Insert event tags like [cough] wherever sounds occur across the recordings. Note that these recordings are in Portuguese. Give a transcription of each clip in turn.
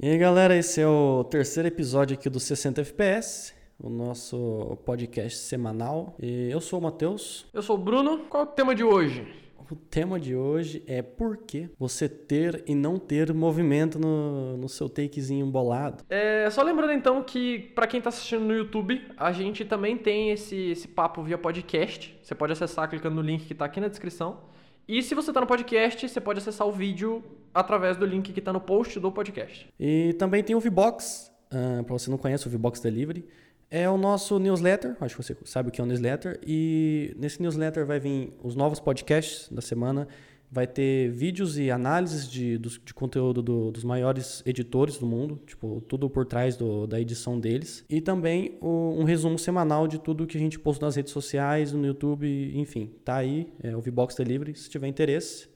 E aí, galera, esse é o terceiro episódio aqui do 60 FPS, o nosso podcast semanal. E eu sou o Matheus. Eu sou o Bruno. Qual é o tema de hoje? O tema de hoje é por que você ter e não ter movimento no, no seu takezinho bolado. É, só lembrando então que para quem tá assistindo no YouTube, a gente também tem esse, esse papo via podcast. Você pode acessar clicando no link que tá aqui na descrição. E se você tá no podcast, você pode acessar o vídeo através do link que tá no post do podcast. E também tem o Vbox, uh, para você não conhece o Vbox Delivery, é o nosso newsletter, acho que você sabe o que é o newsletter, e nesse newsletter vai vir os novos podcasts da semana, vai ter vídeos e análises de, de conteúdo do, dos maiores editores do mundo, tipo, tudo por trás do, da edição deles. E também o, um resumo semanal de tudo que a gente posta nas redes sociais, no YouTube, enfim. Tá aí, é o Vbox Delivery, se tiver interesse.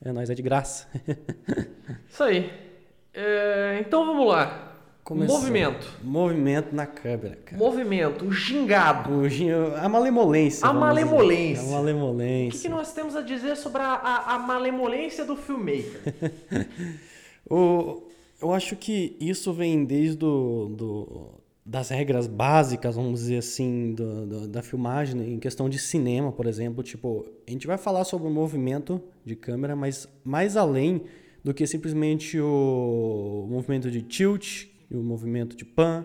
É nós é de graça. [laughs] Isso aí. É, então vamos lá. Começou. Movimento. Movimento na câmera, cara. Movimento, o gingado. O ging... A malemolência. A malemolência. Dizer. A malemolência. O que, que, nós temos a dizer sobre a, a, a malemolência do filmmaker? [laughs] o, eu acho que isso vem desde do, do, das regras básicas, vamos dizer assim, do, do, da filmagem, em questão de cinema, por exemplo. Tipo, a gente vai falar sobre o movimento de câmera, mas mais além do que simplesmente o movimento de tilt, e o movimento de pan,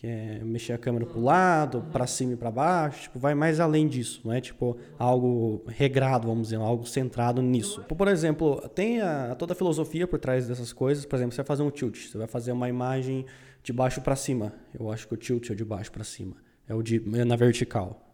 que é mexer a câmera para o lado, para cima e para baixo, tipo, vai mais além disso, não é tipo algo regrado, vamos dizer, algo centrado nisso. Por exemplo, tem a, toda a filosofia por trás dessas coisas, por exemplo, você vai fazer um tilt, você vai fazer uma imagem de baixo para cima. Eu acho que o tilt é de baixo para cima, é o de é na vertical.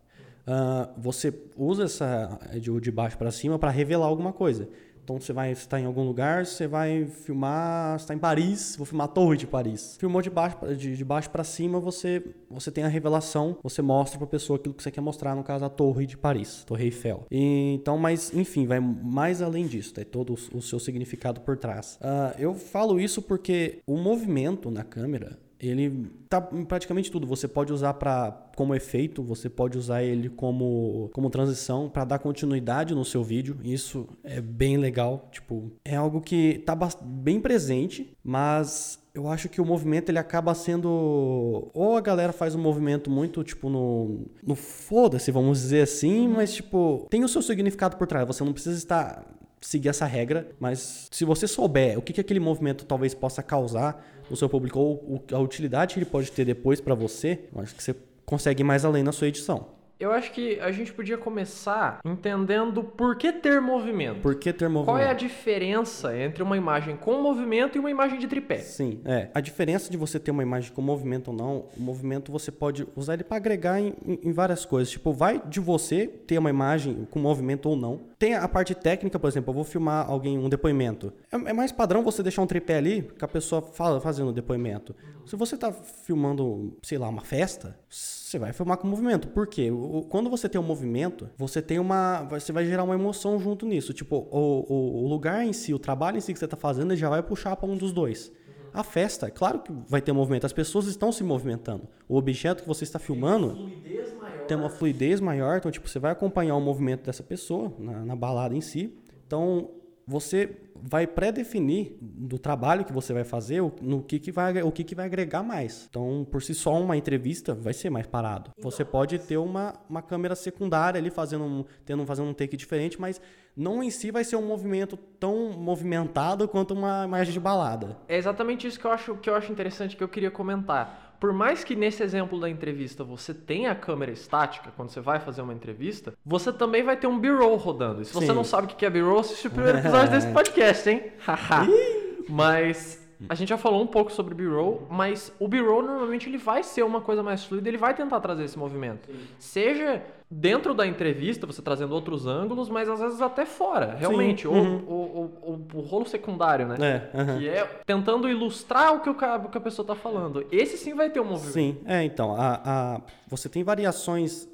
Uh, você usa essa de, de baixo para cima para revelar alguma coisa. Então você vai estar em algum lugar, você vai filmar, está em Paris, vou filmar a Torre de Paris. Filmou de baixo de, de baixo para cima, você você tem a revelação, você mostra para pessoa aquilo que você quer mostrar, no caso a Torre de Paris, Torre Eiffel. E, então, mas enfim, vai mais além disso, tem todo o, o seu significado por trás. Uh, eu falo isso porque o movimento na câmera ele tá em praticamente tudo. Você pode usar para como efeito, você pode usar ele como, como transição para dar continuidade no seu vídeo. Isso é bem legal, tipo, é algo que tá bem presente, mas eu acho que o movimento ele acaba sendo ou a galera faz um movimento muito tipo no no foda-se, vamos dizer assim, mas tipo, tem o seu significado por trás. Você não precisa estar seguir essa regra, mas se você souber o que, que aquele movimento talvez possa causar no seu público ou a utilidade que ele pode ter depois para você, eu acho que você consegue ir mais além na sua edição. Eu acho que a gente podia começar entendendo por que ter movimento. Por que ter movimento? Qual é a diferença entre uma imagem com movimento e uma imagem de tripé? Sim, é. A diferença de você ter uma imagem com movimento ou não, o movimento você pode usar ele para agregar em, em, várias coisas. Tipo, vai de você ter uma imagem com movimento ou não. Tem a parte técnica, por exemplo, eu vou filmar alguém, um depoimento. É, é mais padrão você deixar um tripé ali que a pessoa fala fazendo o depoimento. Se você está filmando, sei lá, uma festa, você vai filmar com movimento. Por quê? Quando você tem um movimento, você tem uma. Você vai gerar uma emoção junto nisso. Tipo, o, o, o lugar em si, o trabalho em si que você está fazendo, já vai puxar para um dos dois. A festa, claro que vai ter movimento, as pessoas estão se movimentando. O objeto que você está filmando tem, tem uma fluidez maior, então tipo, você vai acompanhar o movimento dessa pessoa na, na balada em si. Então, você vai pré-definir do trabalho que você vai fazer no que, que vai o que, que vai agregar mais. Então, por si só, uma entrevista vai ser mais parado. Você pode ter uma, uma câmera secundária ali fazendo um, tendo, fazendo um take diferente, mas não em si vai ser um movimento tão movimentado quanto uma imagem de balada. É exatamente isso que eu acho, que eu acho interessante que eu queria comentar por mais que nesse exemplo da entrevista você tenha a câmera estática, quando você vai fazer uma entrevista, você também vai ter um B-roll rodando. E se você Sim. não sabe o que é B-roll, assiste o primeiro episódio desse [laughs] podcast, hein? [laughs] Mas a gente já falou um pouco sobre B-roll, mas o B-roll normalmente ele vai ser uma coisa mais fluida, ele vai tentar trazer esse movimento. Sim. Seja dentro da entrevista, você trazendo outros ângulos, mas às vezes até fora, realmente. Uhum. O, o, o, o, rolo secundário, né? É, uhum. Que é tentando ilustrar o que, o, o que a pessoa está falando. Esse sim vai ter um movimento. Sim, é, então. A, a, você tem variações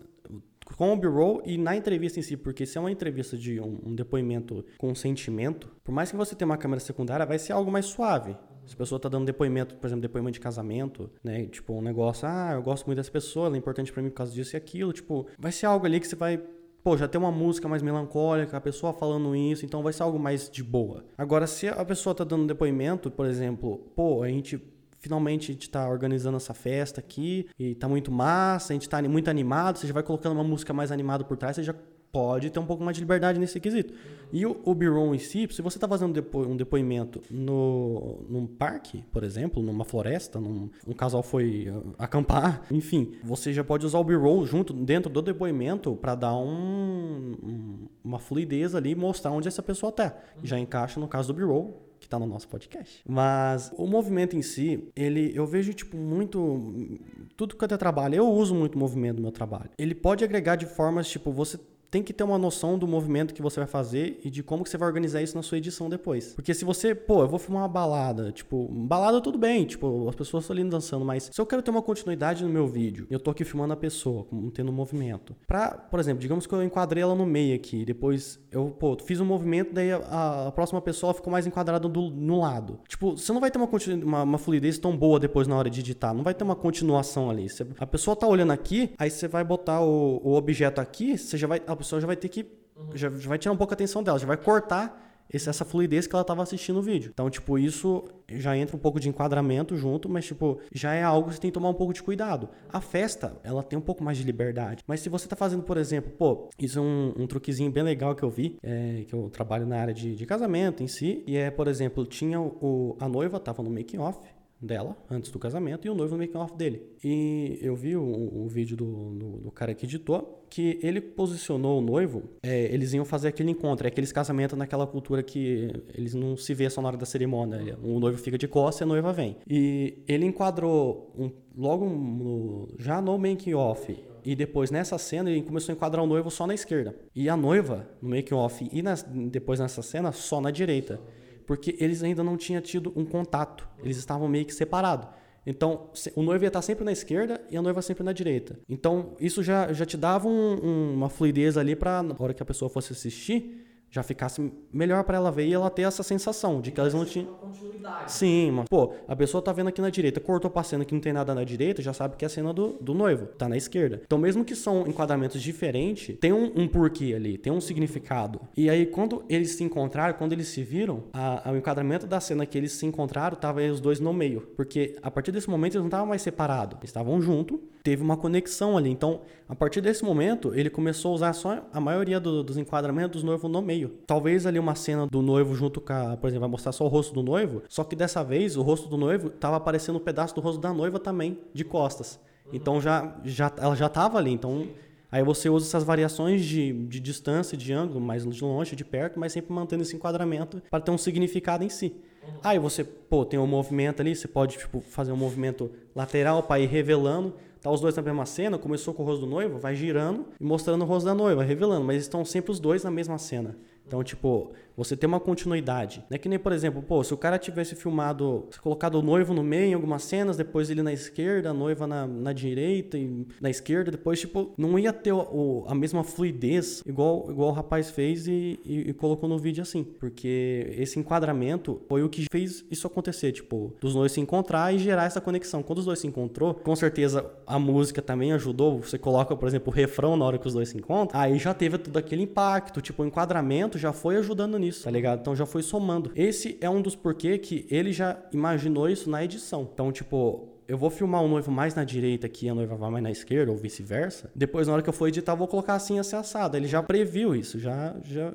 com o B-roll e na entrevista em si, porque se é uma entrevista de um, um, depoimento com sentimento, por mais que você tenha uma câmera secundária, vai ser algo mais suave. Se a pessoa está dando depoimento, por exemplo, depoimento de casamento, né? Tipo, um negócio, ah, eu gosto muito dessa pessoa, ela é importante para mim por causa disso e aquilo. Tipo, vai ser algo ali que você vai pô, já tem uma música mais melancólica, a pessoa falando isso, então vai ser algo mais de boa. Agora, se a pessoa tá dando depoimento, por exemplo, pô, a gente finalmente a gente tá organizando essa festa aqui e tá muito massa, a gente tá muito animado, você já vai colocando uma música mais animada por trás, você já pode ter um pouco mais de liberdade nesse quesito. E o, o Bureau em si, se você está fazendo depo um depoimento no, num parque, por exemplo, numa floresta, num, um casal foi uh, acampar, enfim, você já pode usar o Bureau junto dentro do depoimento para dar um, um, uma fluidez ali mostrar onde essa pessoa está. Já encaixa no caso do Bureau, que está no nosso podcast. Mas o movimento em si, ele eu vejo tipo muito tudo que eu trabalho, eu uso muito o movimento no meu trabalho. Ele pode agregar de formas tipo você tem que ter uma noção do movimento que você vai fazer e de como que você vai organizar isso na sua edição depois. Porque se você, pô, eu vou filmar uma balada, tipo, balada tudo bem, tipo, as pessoas estão ali dançando, mas se eu quero ter uma continuidade no meu vídeo, eu tô aqui filmando a pessoa, tendo movimento. Pra, por exemplo, digamos que eu enquadrei ela no meio aqui, depois eu, pô, fiz um movimento, daí a, a próxima pessoa ficou mais enquadrada do, no lado. Tipo, você não vai ter uma, uma, uma, fluidez tão boa depois na hora de editar, não vai ter uma continuação ali. Você, a pessoa tá olhando aqui, aí você vai botar o, o objeto aqui, você já vai, pessoa já vai ter que. Uhum. Já, já, vai tirar um pouco a atenção dela, já vai cortar esse, essa fluidez que ela estava assistindo o vídeo. Então, tipo, isso já entra um pouco de enquadramento junto, mas, tipo, já é algo que você tem que tomar um pouco de cuidado. A festa, ela tem um pouco mais de liberdade. Mas se você está fazendo, por exemplo, pô, isso é um, um truquezinho bem legal que eu vi, é, que eu trabalho na área de, de casamento em si, e é, por exemplo, tinha o, a noiva, tava no making off, dela antes do casamento e o noivo no making off dele. E eu vi o, o vídeo do, do, do, cara que editou que ele posicionou o noivo, é, eles iam fazer aquele encontro, é aqueles casamentos naquela cultura que eles não se vê só na hora da cerimônia. O noivo fica de costas e a noiva vem. E ele enquadrou um, logo no, já no making off e depois nessa cena ele começou a enquadrar o noivo só na esquerda. E a noiva no making off e nas, depois nessa cena só na direita porque eles ainda não tinham tido um contato, eles estavam meio que separados. Então, o noivo ia estar sempre na esquerda e a noiva sempre na direita. Então, isso já, já te dava um, um, uma fluidez ali para, na hora que a pessoa fosse assistir, já ficasse melhor para ela ver e ela ter essa sensação de que elas não tinham. Sim, mas, pô, a pessoa tá vendo aqui na direita, cortou pra cena que não tem nada na direita, já sabe que é a cena do, do noivo, tá na esquerda. Então, mesmo que são enquadramentos diferentes, tem um, um porquê ali, tem um significado. E aí, quando eles se encontraram, quando eles se viram, a, a, o enquadramento da cena que eles se encontraram, tava aí os dois no meio. Porque a partir desse momento eles não estavam mais separados, eles estavam juntos, teve uma conexão ali. Então, a partir desse momento, ele começou a usar só a maioria do, dos enquadramentos dos noivos no meio. Talvez ali uma cena do noivo junto com a, por exemplo, vai mostrar só o rosto do noivo, só que dessa vez o rosto do noivo tava aparecendo um pedaço do rosto da noiva também, de costas. Então já, já ela já tava ali, então Aí você usa essas variações de, de distância, de ângulo, mais de longe, de perto, mas sempre mantendo esse enquadramento para ter um significado em si. Aí você, pô, tem um movimento ali, você pode tipo, fazer um movimento lateral para ir revelando. Tá os dois na mesma cena, começou com o rosto do noivo, vai girando e mostrando o rosto da noiva, revelando, mas estão sempre os dois na mesma cena. Então, tipo, você tem uma continuidade. Não é que nem, por exemplo, pô, se o cara tivesse filmado, colocado o noivo no meio em algumas cenas, depois ele na esquerda, a noiva na, na direita e na esquerda, depois, tipo, não ia ter o, a mesma fluidez igual, igual o rapaz fez e, e, e, colocou no vídeo assim. Porque esse enquadramento foi o que fez isso acontecer, tipo, dos dois se encontrar e gerar essa conexão. Quando os dois se encontrou, com certeza a música também ajudou. Você coloca, por exemplo, o refrão na hora que os dois se encontram, aí já teve todo aquele impacto, tipo, o enquadramento já foi ajudando nisso, tá ligado? Então já foi somando. Esse é um dos porquê que ele já imaginou isso na edição. Então, tipo, eu vou filmar o noivo mais na direita aqui, a noiva vai mais na esquerda, ou vice-versa. Depois, na hora que eu for editar, eu vou colocar assim, assim, assado. Ele já previu isso, já, já,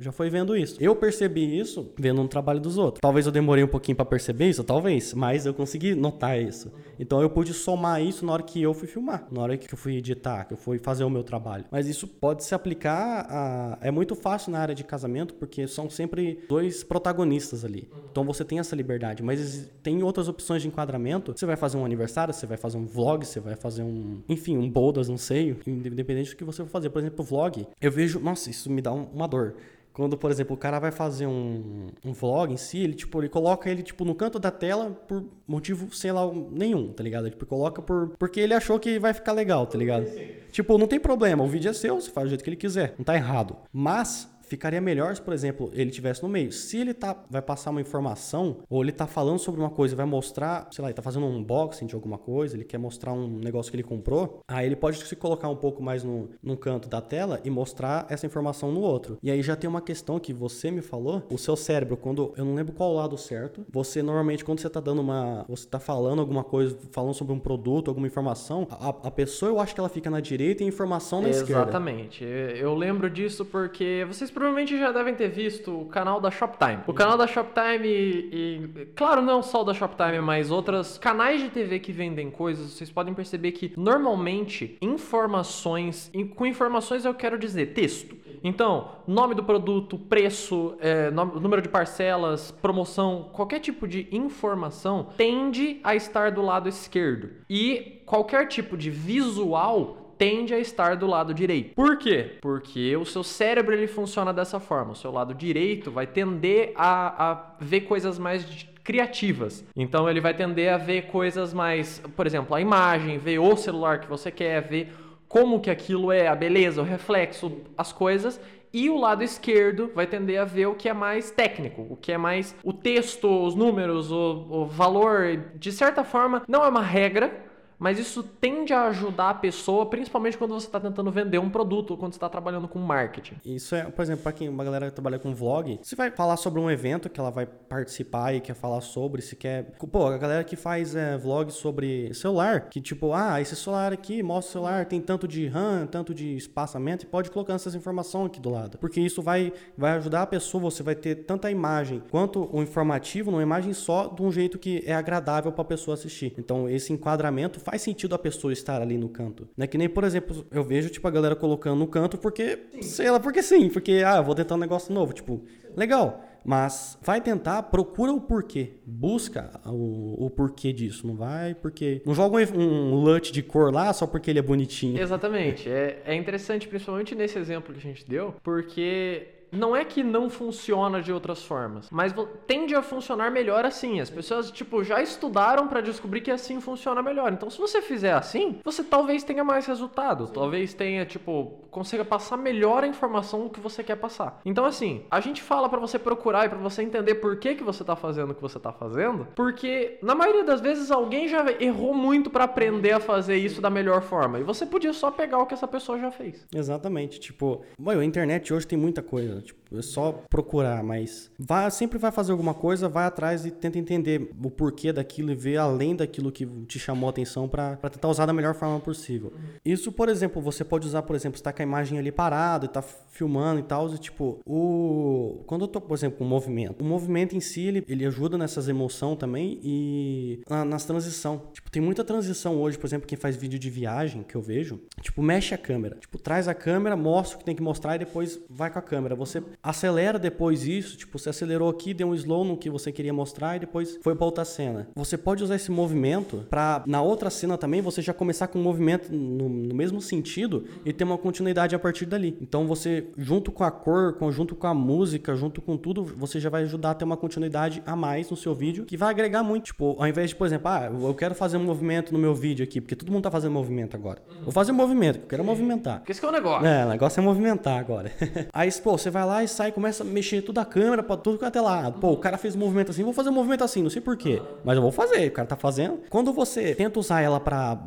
já foi vendo isso. Eu percebi isso vendo um trabalho dos outros. Talvez eu demorei um pouquinho para perceber isso, talvez, mas eu consegui notar isso. Então eu pude somar isso na hora que eu fui filmar, na hora que eu fui editar, que eu fui fazer o meu trabalho. Mas isso pode se aplicar a... é muito fácil na área de casamento porque são sempre dois protagonistas ali. Então você tem essa liberdade, mas tem outras opções de enquadramento. Você vai fazer um aniversário, você vai fazer um vlog, você vai fazer um, enfim, um bodas, não sei, independente do que você for fazer. Por exemplo, vlog. Eu vejo, nossa, isso me dá uma dor. Quando, por exemplo, o cara vai fazer um, um vlog em si, ele, tipo, ele coloca ele, tipo, no canto da tela por motivo, sei lá, nenhum, tá ligado? Ele tipo, coloca por... Porque ele achou que vai ficar legal, tá ligado? Tipo, não tem problema, o vídeo é seu, você faz do jeito que ele quiser, não tá errado. Mas ficaria melhor se, por exemplo, ele tivesse no meio. Se ele tá, vai passar uma informação, ou ele tá falando sobre uma coisa vai mostrar, sei lá, ele tá fazendo um unboxing de alguma coisa, ele quer mostrar um negócio que ele comprou, aí ele pode se colocar um pouco mais no, num canto da tela e mostrar essa informação no outro. E aí já tem uma questão que você me falou, o seu cérebro, quando eu não lembro qual lado certo, você normalmente quando você tá dando uma, você tá falando alguma coisa, falando sobre um produto, alguma informação, a, a pessoa eu acho que ela fica na direita e a informação na Exatamente. esquerda. Exatamente. Eu lembro disso porque vocês provavelmente já devem ter visto o canal da Shoptime. O canal da Shoptime e, e claro, não só o da Shoptime, mas outros canais de TV que vendem coisas, vocês podem perceber que normalmente informações, com informações eu quero dizer texto. Então, nome do produto, preço, é, número de parcelas, promoção, qualquer tipo de informação tende a estar do lado esquerdo. E qualquer tipo de visual tende a estar do lado direito. Por quê? Porque o seu cérebro ele funciona dessa forma. O seu lado direito vai tender a, a ver coisas mais criativas. Então ele vai tender a ver coisas mais, por exemplo, a imagem, ver o celular que você quer, ver como que aquilo é, a beleza, o reflexo, as coisas. E o lado esquerdo vai tender a ver o que é mais técnico, o que é mais o texto, os números, o, o valor. De certa forma, não é uma regra, mas isso tende a ajudar a pessoa, principalmente quando você está tentando vender um produto, ou quando você está trabalhando com marketing. Isso é, por exemplo, para quem uma galera que trabalha com vlog, você vai falar sobre um evento que ela vai participar e quer falar sobre, se quer. Pô, a galera que faz é, vlog sobre celular, que tipo, ah, esse celular aqui, mostra o celular, tem tanto de RAM, tanto de espaçamento, e pode colocar essas informações aqui do lado. Porque isso vai, vai ajudar a pessoa, você vai ter tanta imagem quanto o informativo numa imagem só, de um jeito que é agradável para a pessoa assistir. Então, esse enquadramento faz sentido a pessoa estar ali no canto. Né? Que nem, por exemplo, eu vejo, tipo, a galera colocando no canto porque, sim. sei lá, porque sim, porque, ah, eu vou tentar um negócio novo. Tipo, legal. Mas vai tentar, procura o porquê. Busca o, o porquê disso. Não vai porque. Não joga um, um LUT de cor lá só porque ele é bonitinho. Exatamente. É, é interessante, principalmente nesse exemplo que a gente deu, porque não é que não funciona de outras formas, mas tende a funcionar melhor assim. As pessoas, tipo, já estudaram para descobrir que assim funciona melhor. Então, se você fizer assim, você talvez tenha mais resultado. Sim. Talvez tenha, tipo, consiga passar melhor a informação que você quer passar. Então, assim, a gente fala para você procurar e para você entender por que, que você tá fazendo o que você tá fazendo, porque na maioria das vezes alguém já errou muito para aprender a fazer isso da melhor forma. E você podia só pegar o que essa pessoa já fez. Exatamente. Tipo, bom, a internet hoje tem muita coisa. Tipo, é só procurar, mas vai, sempre vai fazer alguma coisa, vai atrás e tenta entender o porquê daquilo e ver além daquilo que te chamou a atenção para tentar usar da melhor forma possível. Isso, por exemplo, você pode usar, por exemplo, está com a imagem ali parada e tá filmando e tal, e tipo, o quando eu tô, por exemplo, com o movimento, o movimento em si ele, ele ajuda nessas emoções também e na, nas transição. Tipo, tem muita transição hoje, por exemplo, quem faz vídeo de viagem que eu vejo, tipo, mexe a câmera, tipo, traz a câmera, mostra o que tem que mostrar e depois vai com a câmera. Você você acelera depois isso, tipo, você acelerou aqui, deu um slow no que você queria mostrar e depois foi para outra cena. Você pode usar esse movimento para na outra cena também você já começar com um movimento no, no, mesmo sentido e ter uma continuidade a partir dali. Então você junto com a cor, junto com a música, junto com tudo, você já vai ajudar a ter uma continuidade a mais no seu vídeo que vai agregar muito. Tipo, ao invés de, por exemplo, ah, eu quero fazer um movimento no meu vídeo aqui, porque todo mundo tá fazendo movimento agora. Vou fazer um movimento, eu quero movimentar. Porque esse que é o negócio. É, o negócio é movimentar agora. [laughs] Aí, pô, você vai lá e sai e começa a mexer toda a câmera para tudo que até lá. Pô, o cara fez um movimento assim, vou fazer um movimento assim, não sei porquê. Mas eu vou fazer, o cara tá fazendo. Quando você tenta usar ela para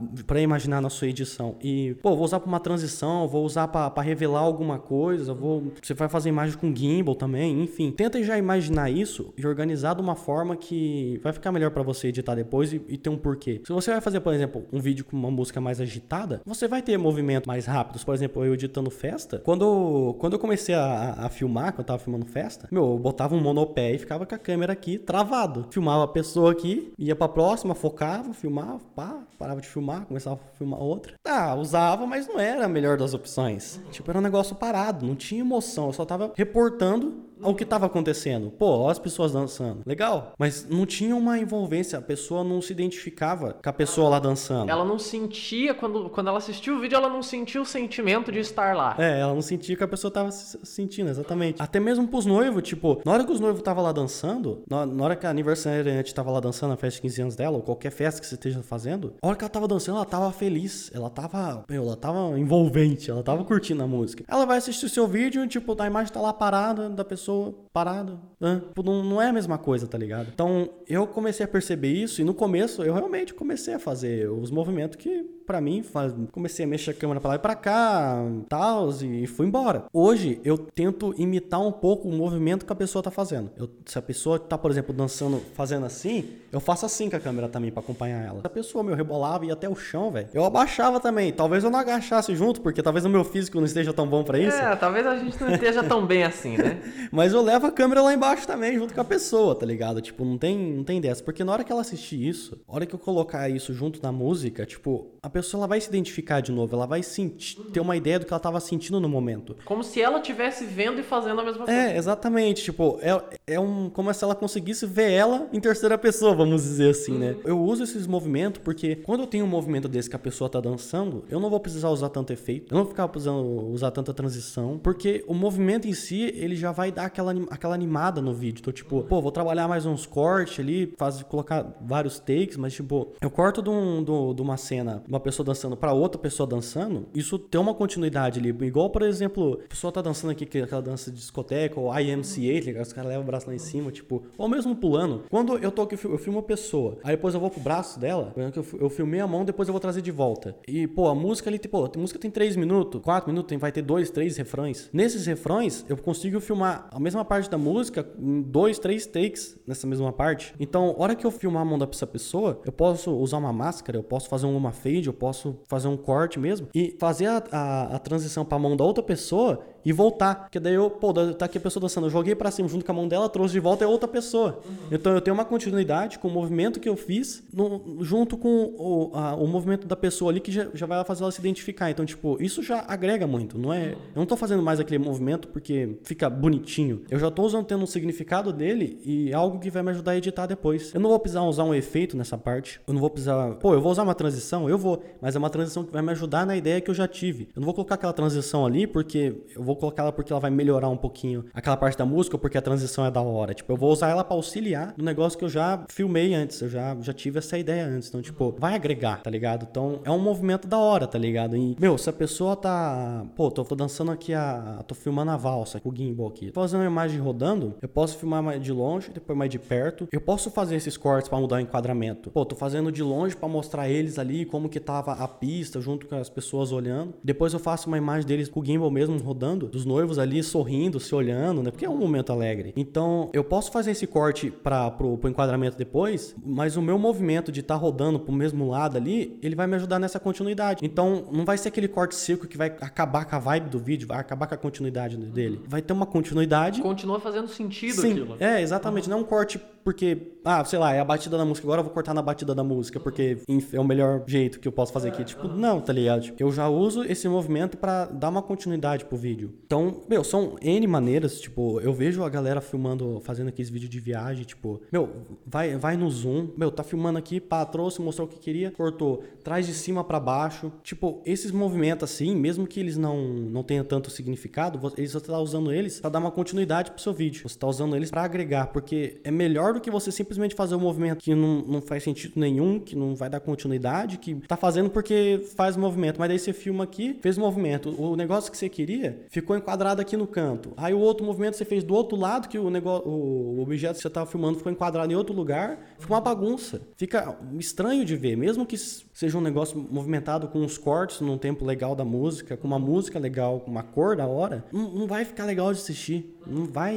imaginar na sua edição e, pô, vou usar pra uma transição, vou usar para revelar alguma coisa, vou. Você vai fazer imagem com gimbal também, enfim. Tenta já imaginar isso e organizar de uma forma que vai ficar melhor para você editar depois e, e ter um porquê. Se você vai fazer, por exemplo, um vídeo com uma música mais agitada, você vai ter movimentos mais rápidos. Por exemplo, eu editando festa, quando, quando eu comecei a, a filmar, quando eu tava filmando festa, meu, eu botava um monopé e ficava com a câmera aqui travado. Filmava a pessoa aqui, ia pra próxima, focava, filmava, pá, parava de filmar, começava a filmar outra. Tá, usava, mas não era a melhor das opções. Tipo, era um negócio parado, não tinha emoção. Eu só tava reportando ao que estava acontecendo. Pô, ó as pessoas dançando. Legal. Mas não tinha uma envolvência, a pessoa não se identificava com a pessoa lá dançando. Ela não sentia, quando, quando ela assistiu o vídeo, ela não sentia o sentimento de estar lá. É, ela não sentia que a pessoa tava sentindo, exatamente. Até mesmo pros noivos, tipo, na hora que os noivos estavam lá dançando, na, na hora que a aniversariante tava lá dançando na festa de 15 anos dela, ou qualquer festa que você esteja fazendo, a hora que ela tava dançando, ela tava feliz, ela tava, meu, ela tava envolvente, ela tava curtindo a música. Ela vai assistir o seu vídeo, tipo, a imagem tá lá parada, da pessoa sou parada. Né? Não, não é a mesma coisa, tá ligado? Então, eu comecei a perceber isso, e no começo, eu realmente comecei a fazer os movimentos que para mim, faz... comecei a mexer a câmera para lá e para cá, tal, e fui embora. Hoje eu tento imitar um pouco o movimento que a pessoa tá fazendo. Eu, se a pessoa tá, por exemplo, dançando, fazendo assim, eu faço assim com a câmera também para acompanhar ela. Se a pessoa meu rebolava e ia até o chão, velho, eu abaixava também. Talvez eu não agachasse junto, porque talvez o meu físico não esteja tão bom para isso. É, talvez a gente não esteja tão bem assim, né? [laughs] Mas eu levo a câmera lá embaixo também, junto com a pessoa, tá ligado? Tipo, não tem, não tem dessa. Porque na hora que ela assistir isso, na hora que eu colocar isso junto na música, tipo, a pessoa ela vai se identificar de novo, ela vai sentir, ter uma ideia do que ela estava sentindo no momento. Como se ela estivesse vendo e fazendo a mesma coisa. É, exatamente. Tipo, é, é um, como se ela conseguisse ver ela em terceira pessoa, vamos dizer assim, né? uhum. Eu uso esses movimentos porque quando eu tenho um movimento desse que a pessoa tá dançando, eu não vou precisar usar tanto efeito, eu não vou ficar precisando usar tanta transição, porque o movimento em si, ele já vai dar aquela, aquela animada no vídeo. Então, tipo, pô, vou trabalhar mais uns cortes ali, fazer, colocar vários takes, mas, tipo, eu corto de, um, de, de uma cena, uma pessoa dançando para outra pessoa dançando, isso tem uma continuidade ali. Igual, por exemplo, a pessoa tá dançando aqui, é aquela dança de discoteca, ou IMCA, os caras levam braço lá em cima, tipo, ou mesmo pulando. Quando eu tô aqui, eu filmo uma pessoa, aí depois eu vou pro braço dela, eu filmei a mão, depois eu vou trazer de volta. E, pô, a música ali, tipo, a música tem 3 minutos, 4 minutos, vai ter dois, três refrões. Nesses refrões, eu consigo filmar a mesma parte da música em dois, três takes nessa mesma parte. Então, hora que eu filmar a mão dessa pessoa, eu posso usar uma máscara, eu posso fazer uma fade, eu posso fazer um corte mesmo e fazer a, a, a transição para a mão da outra pessoa e voltar. Porque daí eu, pô, tá aqui a pessoa dançando, eu joguei para cima junto com a mão dela, trouxe de volta é outra pessoa. Uhum. Então eu tenho uma continuidade com o movimento que eu fiz no, junto com o, a, o movimento da pessoa ali que já, já vai fazer ela se identificar. Então, tipo, isso já agrega muito, não é? Eu não tô fazendo mais aquele movimento porque fica bonitinho. Eu já tô usando tendo um significado dele e é algo que vai me ajudar a editar depois. Eu não vou precisar usar um efeito nessa parte. Eu não vou precisar, pô, eu vou usar uma transição, eu vou, mas é uma transição que vai me ajudar na ideia que eu já tive. Eu não vou colocar aquela transição ali porque eu vou vou colocar ela porque ela vai melhorar um pouquinho aquela parte da música, porque a transição é da hora. Tipo, eu vou usar ela para auxiliar no negócio que eu já filmei antes, eu já, já tive essa ideia antes. Então, tipo, vai agregar, tá ligado? Então, é um movimento da hora, tá ligado? E, meu, se a pessoa tá. Pô, tô, tô dançando aqui a. tô filmando a valsa com o gimbal aqui. Tô fazendo uma imagem rodando, eu posso filmar mais de longe, depois mais de perto. Eu posso fazer esses cortes para mudar o enquadramento. Pô, tô fazendo de longe para mostrar eles ali como que tava a pista junto com as pessoas olhando. Depois eu faço uma imagem deles com o gimbal mesmo rodando, dos noivos noivos ali sorrindo, se olhando, né? Porque é um momento alegre. Então, eu posso fazer esse corte para pro, pro enquadramento depois, mas o meu movimento de estar tá rodando pro mesmo lado ali, ele vai me ajudar nessa continuidade. Então, não vai ser aquele corte seco que vai acabar com a vibe do vídeo, vai acabar com a continuidade dele. Vai ter uma continuidade. Continua fazendo sentido Sim, aquilo. É, exatamente. Uhum. Não é um corte porque, ah, sei lá, é a batida da música, agora eu vou cortar na batida da música, porque é o melhor jeito que eu posso fazer aqui. Tipo, não, tá ligado? Eu já uso esse movimento para dar uma continuidade pro vídeo. Então, meu, são N maneiras, tipo, eu vejo a galera filmando, fazendo aqueles vídeos de viagem, tipo, meu, vai, vai no zoom, meu, tá filmando aqui, pá, trouxe, mostrou o que queria, cortou, traz de cima para baixo. Tipo, esses movimentos assim, mesmo que eles não, não tenham tanto significado, você tá usando eles para dar uma continuidade pro seu vídeo. Você tá usando eles para agregar, porque é melhor do que você simplesmente fazer um movimento que não, não faz sentido nenhum, que não vai dar continuidade, que tá fazendo porque faz movimento, mas daí você filma aqui, fez o movimento, o negócio que você queria ficou enquadrado aqui no canto. Aí o outro movimento você fez do outro lado, que o negócio, o objeto que você tava filmando ficou enquadrado em outro lugar, fica uma bagunça. Fica estranho de ver, mesmo que seja um negócio movimentado com uns cortes num tempo legal da música, com uma música legal, com uma cor da hora, não, não vai ficar legal de assistir. Não vai.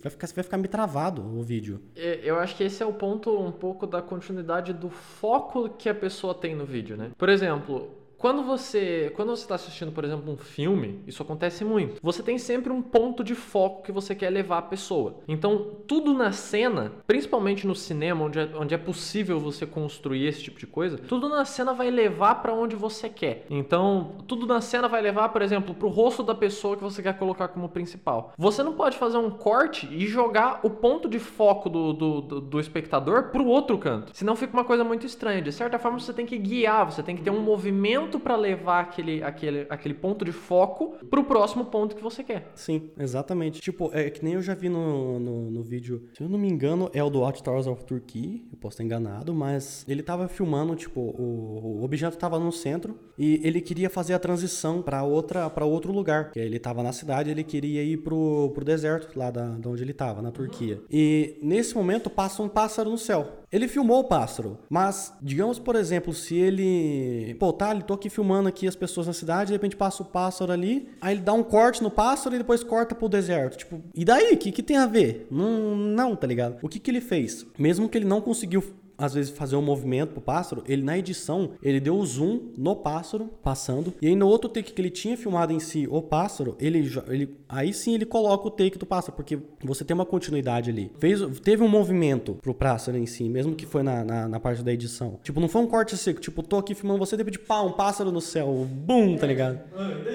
Vai ficar, vai ficar meio travado o vídeo. É, eu acho que esse é o ponto um pouco da continuidade do foco que a pessoa tem no vídeo, né? Por exemplo, quando você quando você está assistindo, por exemplo, um filme, isso acontece muito. Você tem sempre um ponto de foco que você quer levar a pessoa. Então, tudo na cena, principalmente no cinema, onde é, onde é possível você construir esse tipo de coisa, tudo na cena vai levar para onde você quer. Então, tudo na cena vai levar, por exemplo, para o rosto da pessoa que você quer colocar como principal. Você não pode fazer um corte e jogar o ponto de foco do, do, do, do espectador pro outro canto. Senão fica uma coisa muito estranha. De certa forma, você tem que guiar, você tem que ter um movimento para levar aquele, aquele, aquele ponto de foco pro próximo ponto que você quer. Sim, exatamente. Tipo, é que nem eu já vi no, no, no vídeo, se eu não me engano, é o do Watch Towers of Turkey, eu posso estar enganado, mas ele tava filmando, tipo, o, o objeto tava no centro e ele queria fazer a transição para outra para outro lugar. Ele tava na cidade, ele queria ir pro, pro deserto lá da, de onde ele tava, na Turquia. E nesse momento passa um pássaro no céu. Ele filmou o pássaro, mas digamos, por exemplo, se ele, pô, tá, ele tô aqui filmando aqui as pessoas na cidade, de repente passa o pássaro ali, aí ele dá um corte no pássaro e depois corta pro deserto. Tipo, e daí? O que, que tem a ver? Não, não, tá ligado? O que que ele fez? Mesmo que ele não conseguiu às vezes fazer um movimento pro pássaro, ele na edição, ele deu o zoom no pássaro passando, e aí no outro take que ele tinha filmado em si o pássaro, ele, ele aí sim ele coloca o take do pássaro, porque você tem uma continuidade ali. Fez, teve um movimento pro pássaro em si, mesmo que foi na, na, na parte da edição. Tipo, não foi um corte seco, tipo, tô aqui filmando você, de repente, pá, um pássaro no céu, bum, tá ligado?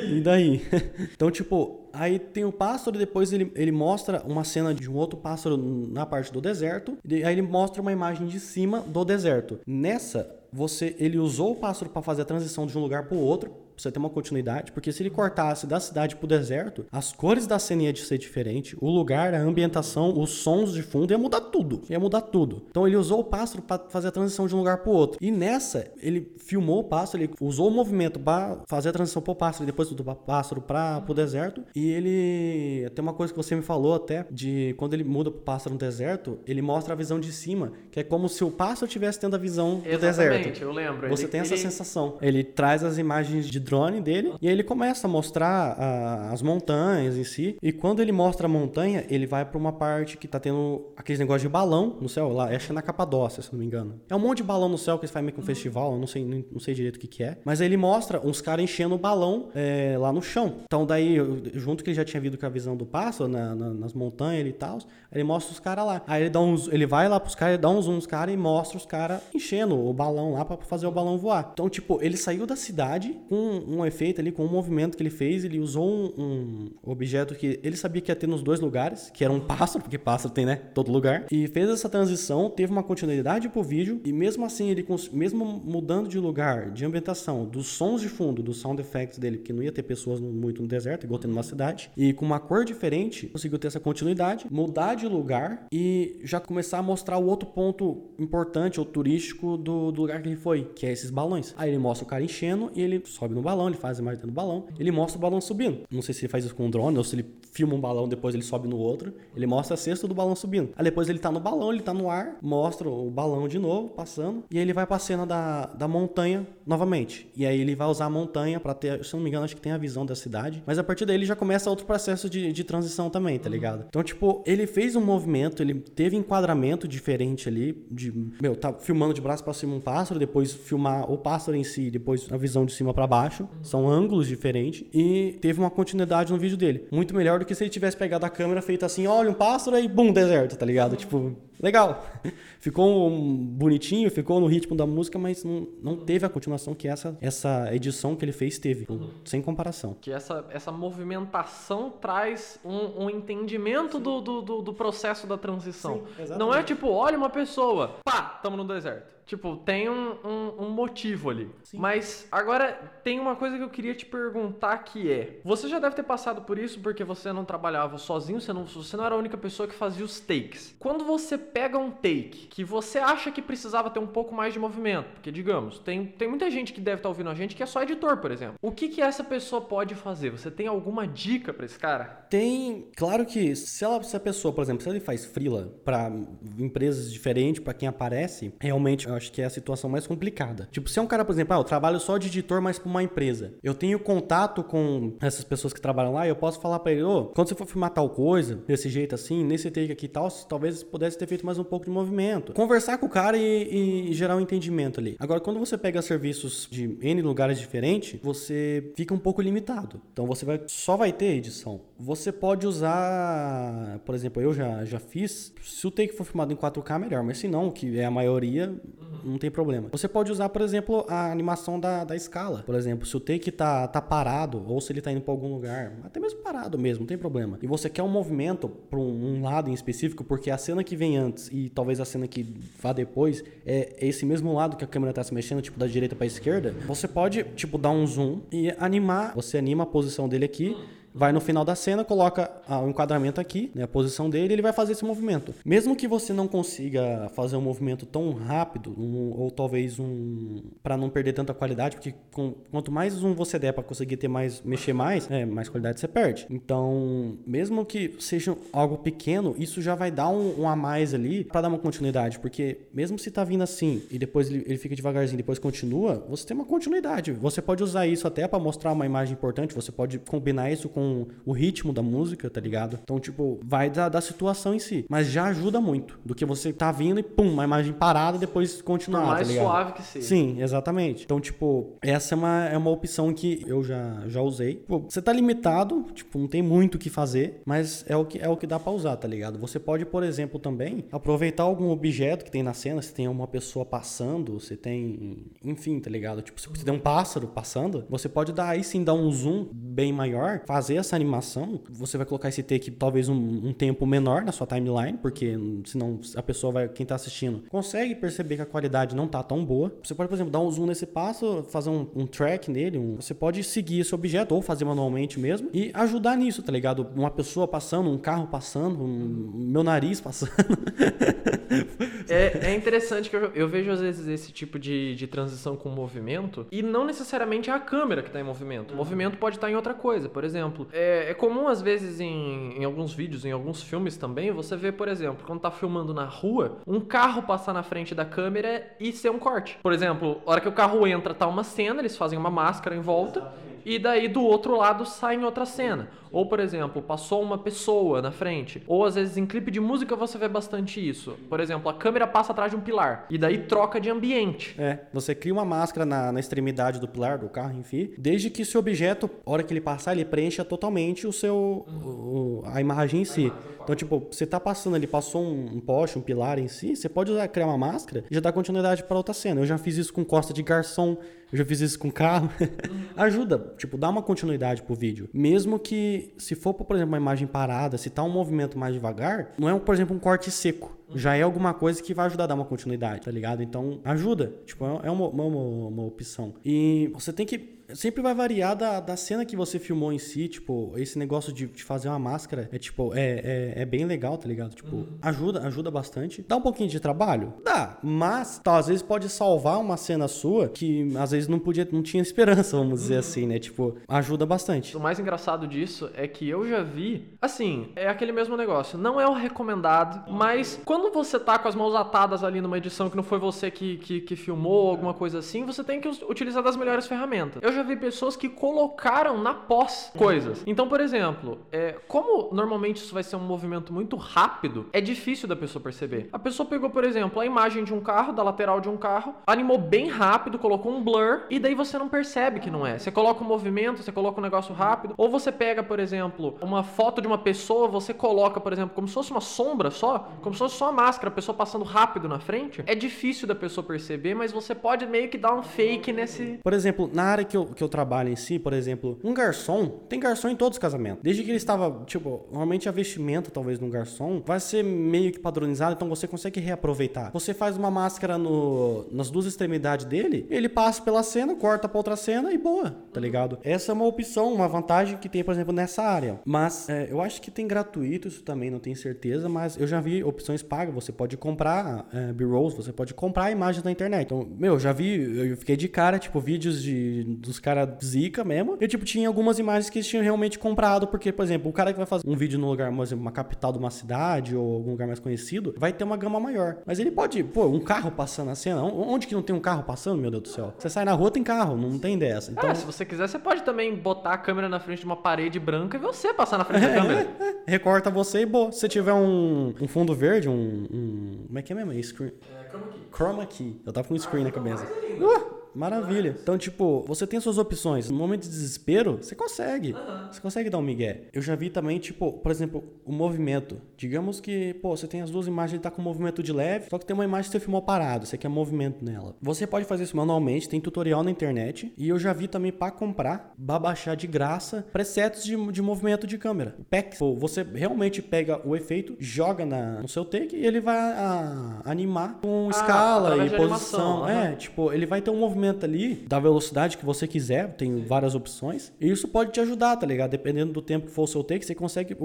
E daí? [laughs] então, tipo, Aí tem o pássaro, depois ele, ele mostra uma cena de um outro pássaro na parte do deserto, e aí ele mostra uma imagem de cima do deserto. Nessa, você ele usou o pássaro para fazer a transição de um lugar para o outro, você ter uma continuidade, porque se ele cortasse da cidade pro deserto, as cores da cena ia ser diferente, o lugar, a ambientação, os sons de fundo ia mudar tudo. Ia mudar tudo. Então ele usou o pássaro para fazer a transição de um lugar pro outro. E nessa, ele filmou o pássaro, ele usou o movimento para fazer a transição pro pássaro e depois do pássaro para pro deserto. E ele tem uma coisa que você me falou até de quando ele muda pro pássaro no deserto, ele mostra a visão de cima, que é como se o pássaro estivesse tendo a visão do Exatamente, deserto. eu lembro. Você Ele- tem essa ele- sensação. Ele traz as imagens de drone dele e aí ele começa a mostrar a- as montanhas em si. E quando ele mostra a montanha, ele vai pra uma parte que tá tendo aqueles negócios de balão no céu. Lá, acho é na Capadócia, se não me engano. É um monte de balão no céu que eles fazem meio que um festival, eu não sei, não, sei direito o que, que é. Mas aí ele mostra uns caras enchendo o balão é, lá no chão. Então daí, junto que ele já tinha visto com a visão do pássaro na- na- nas montanhas e tal, ele mostra os caras lá. Aí ele dá uns, ele vai lá pros caras, dá uns nos caras e mostra os caras enchendo o balão lá pra fazer o balão voar. Então, tipo, ele saiu da cidade com um efeito ali, com um movimento que ele fez, ele usou um, um objeto que ele sabia que ia ter nos dois lugares, que era um pássaro, porque pássaro tem, né, todo lugar, e fez essa transição, teve uma continuidade pro vídeo, e mesmo assim, ele mesmo mudando de lugar, de ambientação, dos sons de fundo, dos sound effects dele, porque não ia ter pessoas muito no deserto, igual tem numa cidade, e com uma cor diferente, conseguiu ter essa continuidade, mudar de lugar e já começar a mostrar o outro ponto importante ou turístico do, do lugar que ele foi, que é esses balões. Aí ele mostra o cara enchendo e ele sobe no balão, ele faz a imagem dentro do balão, ele mostra o balão subindo. Não sei se ele faz isso com um drone ou se ele filma um balão, depois ele sobe no outro, ele mostra a cesta do balão subindo. Aí depois ele tá no balão, ele tá no ar, mostra o balão de novo, passando, e aí ele vai pra cena da, da montanha novamente. E aí ele vai usar a montanha pra ter, se não me engano, acho que tem a visão da cidade, mas a partir daí ele já começa outro processo de, de transição também, tá ligado? Então, tipo, ele fez um movimento, ele teve enquadramento diferente ali, de, meu, tá filmando de braço pra cima um pássaro, depois filmar o pássaro em si, depois a visão de cima pra baixo, são ângulos diferentes, e teve uma continuidade no vídeo dele. Muito melhor do que se ele tivesse pegado a câmera feito assim, olha um pássaro aí, bum, deserto, tá ligado? Tipo, legal. [laughs] Ficou um bonitinho, ficou no ritmo da música, mas não, não teve a continuação que essa, essa edição que ele fez teve, sem comparação. Que essa, essa movimentação traz um, um entendimento do, do, do, processo da transição. Sim. Não é tipo, olha uma pessoa, pá, tamo no deserto. Tipo, tem um, um, um motivo ali. Mas agora tem uma coisa que eu queria te perguntar que é: você já deve ter passado por isso porque você não trabalhava sozinho, você não, você não era a única pessoa que fazia os takes. Quando você pega um take que você acha que precisava ter um pouco mais de movimento, porque digamos, tem, tem muita gente que deve estar ouvindo a gente que é só editor, por exemplo. O que que essa pessoa pode fazer? Você tem alguma dica pra esse cara? Tem, claro que se, ela, se a pessoa, por exemplo, se ele faz freela para empresas diferentes, para quem aparece, realmente eu acho que é a situação mais complicada. Tipo, se é um cara, por exemplo, ah, eu trabalho só de editor, mas pra uma empresa. Eu tenho contato com essas pessoas que trabalham lá e eu posso falar para ele, oh, quando você for filmar tal coisa, desse jeito assim, nesse take aqui e tal, talvez pudesse ter feito mais um pouco de movimento. Conversar com o cara e, e gerar um entendimento ali. Agora, quando você pega serviços de N lugares diferentes, você fica um pouco limitado. Então você vai, só vai ter edição. Você pode usar, por exemplo, eu já, já fiz, se o take for filmado em 4K, melhor, mas se não, que é a maioria, não tem problema. Você pode usar, por exemplo, a animação da, da escala. Por exemplo, se o take tá, tá parado, ou se ele tá indo para algum lugar, até mesmo parado mesmo, não tem problema. E você quer um movimento para um, um, lado em específico, porque a cena que vem antes e talvez a cena que vá depois é esse mesmo lado que a câmera tá se mexendo, tipo da direita para esquerda, você pode, tipo, dar um zoom e animar. Você anima a posição dele aqui vai no final da cena, coloca o enquadramento aqui, né, a posição dele, ele vai fazer esse movimento. Mesmo que você não consiga fazer um movimento tão rápido, um, ou talvez um para não perder tanta qualidade, porque com, quanto mais zoom você der para conseguir ter mais mexer mais, é, mais qualidade você perde. Então, mesmo que seja algo pequeno, isso já vai dar um, um a mais ali para dar uma continuidade, porque mesmo se tá vindo assim e depois ele, ele fica devagarzinho, depois continua, você tem uma continuidade. Você pode usar isso até para mostrar uma imagem importante, você pode combinar isso com com o ritmo da música, tá ligado? Então, tipo, vai da, da situação em si. Mas já ajuda muito. Do que você tá vindo e pum, uma imagem parada depois continuar, Por mais tá suave que seja. Sim, exatamente. Então, tipo, essa é uma, é uma opção que eu já, já usei. Pô, você tá limitado, tipo, não tem muito o que fazer, mas é o que, é o que dá pra usar, tá ligado? Você pode, por exemplo, também aproveitar algum objeto que tem na cena, se tem uma pessoa passando, você tem. Enfim, tá ligado? Tipo, se você tem um pássaro passando, você pode dar aí sim dar um zoom bem maior, fazer fazer essa animação, você vai colocar esse take talvez um, um, tempo menor na sua timeline, porque senão a pessoa vai, quem tá assistindo, consegue perceber que a qualidade não tá tão boa. Você pode, por exemplo, dar um zoom nesse passo, fazer um, um track nele, um, você pode seguir esse objeto ou fazer manualmente mesmo e ajudar nisso, tá ligado? Uma pessoa passando, um carro passando, um, meu nariz passando. [laughs] é, é interessante que eu, eu, vejo às vezes esse tipo de, de transição com movimento e não necessariamente é a câmera que está em movimento. O movimento pode estar tá em outra coisa. Por exemplo, é, é comum às vezes em, em, alguns vídeos, em alguns filmes também, você vê, por exemplo, quando tá filmando na rua, um carro passar na frente da câmera e ser um corte. Por exemplo, a hora que o carro entra, tá uma cena, eles fazem uma máscara em volta. Exatamente e daí do outro lado sai em outra cena. Ou, por exemplo, passou uma pessoa na frente. Ou às vezes em clipe de música você vê bastante isso. Por exemplo, a câmera passa atrás de um pilar e daí troca de ambiente. É, você cria uma máscara na, na extremidade do pilar, do carro, enfim, desde que esse objeto, a hora que ele passar, ele preencha totalmente o seu. O, a imagem em si. Então, tipo, você tá passando ali, passou um, um poste, um pilar em si, você pode usar, criar uma máscara e já dar continuidade para outra cena. Eu já fiz isso com costa de garçom, eu já fiz isso com carro. [laughs] Ajuda, tipo, dá uma continuidade pro vídeo. Mesmo que, se for, por exemplo, uma imagem parada, se tá um movimento mais devagar, não é, por exemplo, um corte seco. Já é alguma coisa que vai ajudar a dar uma continuidade, tá ligado? Então, ajuda. Tipo, é uma, uma, uma opção. E você tem que sempre vai variar da, da cena que você filmou em si, tipo, esse negócio de, de fazer uma máscara é tipo, é, é, é bem legal, tá ligado? Tipo, uhum. ajuda, ajuda bastante. Dá um pouquinho de trabalho? Dá, mas tá, às vezes pode salvar uma cena sua que às vezes não podia, não tinha esperança, vamos dizer assim, né? Tipo, ajuda bastante. O mais engraçado disso é que eu já vi, assim, é aquele mesmo negócio, não é o recomendado, mas quando você tá com as mãos atadas ali numa edição que não foi você que, que, que filmou, alguma coisa assim, você tem que utilizar das melhores ferramentas. Eu já vi pessoas que colocaram na pós coisas. Então, por exemplo, é, como normalmente isso vai ser um movimento muito rápido, é difícil da pessoa perceber. A pessoa pegou, por exemplo, a imagem de um carro, da lateral de um carro, animou bem rápido, colocou um blur, e daí você não percebe que não é. Você coloca um movimento, você coloca um negócio rápido, ou você pega, por exemplo, uma foto de uma pessoa, você coloca, por exemplo, como se fosse uma sombra só, como se fosse só a máscara, a pessoa passando rápido na frente. É difícil da pessoa perceber, mas você pode meio que dar um fake nesse. Por exemplo, na área que eu, que eu trabalho em si, por exemplo, um garçom, tem garçom em todos os casamentos. Desde que ele estava, tipo, normalmente a vestimenta, talvez, de um garçom, vai ser meio que padronizado, então você consegue reaproveitar. Você faz uma máscara no, nas duas extremidades dele, ele passa pela cena, corta pra outra cena e boa, tá ligado? Essa é uma opção, uma vantagem que tem, por exemplo, nessa área. Mas é, eu acho que tem gratuito isso também, não tenho certeza, mas eu já vi opções pagas. Você pode comprar é, B-rolls, você pode comprar imagens na internet. Então, meu, já vi, eu fiquei de cara, tipo, vídeos de, dos dos caras zica mesmo. E, tipo, tinha algumas imagens que eles tinham realmente comprado, porque, por exemplo, o cara que vai fazer um vídeo no lugar, por exemplo, uma capital de uma cidade ou algum lugar mais conhecido, vai ter uma gama maior. Mas ele pode, pô, um carro passando a cena. Onde que não tem um carro passando, meu Deus do céu? Você sai na rua, tem carro, não tem dessa. Então, é, se você quiser, você pode também botar a câmera na frente de uma parede branca e você passar na frente da [laughs] câmera. É, é, recorta você e boa. Se você tiver um, um fundo verde, um, um, Como é que é mesmo? Screen... É, chroma key. Chroma key. Eu tava com um screen ah, na cabeça. Uh! Maravilha. Então, tipo, você tem suas opções. No momento de desespero, você consegue. Uhum. Você consegue dar um migué. Eu já vi também, tipo, por exemplo, o movimento. Digamos que, pô, você tem as duas imagens, ele tá com movimento de leve, só que tem uma imagem que você filmou parado, você quer movimento nela. Você pode fazer isso manualmente, tem tutorial na internet. E eu já vi também para comprar, pra baixar de graça, presets de, de movimento de câmera. Packs. Pô, você realmente pega o efeito, joga na, no seu take e ele vai a, animar com ah, escala e posição. Animação, é, tipo, ele vai ter um movimento ali da velocidade que você quiser, tem várias opções. E isso pode te ajudar, tá ligado? Dependendo do tempo que for o seu take, você consegue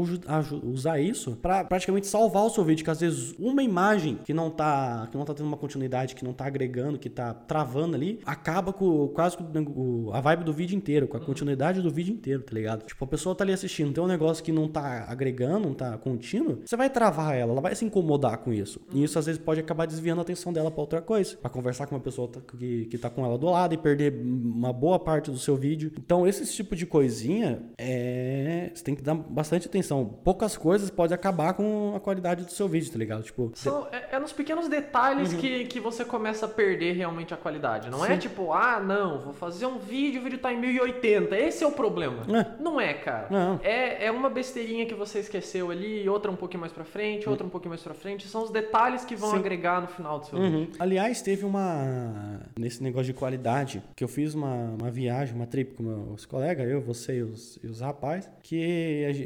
usar isso para praticamente salvar o seu vídeo, que às vezes uma imagem que não tá que não tá tendo uma continuidade, que não tá agregando, que tá travando ali, acaba com quase com a vibe do vídeo inteiro, com a continuidade do vídeo inteiro, tá ligado? Tipo, a pessoa tá ali assistindo, tem um negócio que não tá agregando, não tá contínuo, você vai travar ela, ela vai se incomodar com isso. E isso às vezes pode acabar desviando a atenção dela para outra coisa, para conversar com uma pessoa que, que tá com ela do lado e perder uma boa parte do seu vídeo. Então, esse tipo de coisinha, é... você tem que dar bastante atenção. Poucas coisas podem acabar com a qualidade do seu vídeo, tá ligado? Tipo, São, é, é nos pequenos detalhes uhum. que, que você começa a perder realmente a qualidade. Não é Sim. é tipo, ah, não, vou fazer um vídeo, o vídeo tá em 1080. Esse é o problema. É. Não é, cara. Não. É, é uma besteirinha que você esqueceu ali, outra um pouquinho mais pra frente, outra um pouquinho mais pra frente. São os detalhes que vão Sim. agregar no final do seu uhum. vídeo. Aliás, teve uma. Nesse negócio de qualidade, que eu fiz uma, uma viagem, uma trip com meus colegas, eu, você e os, e os rapazes, que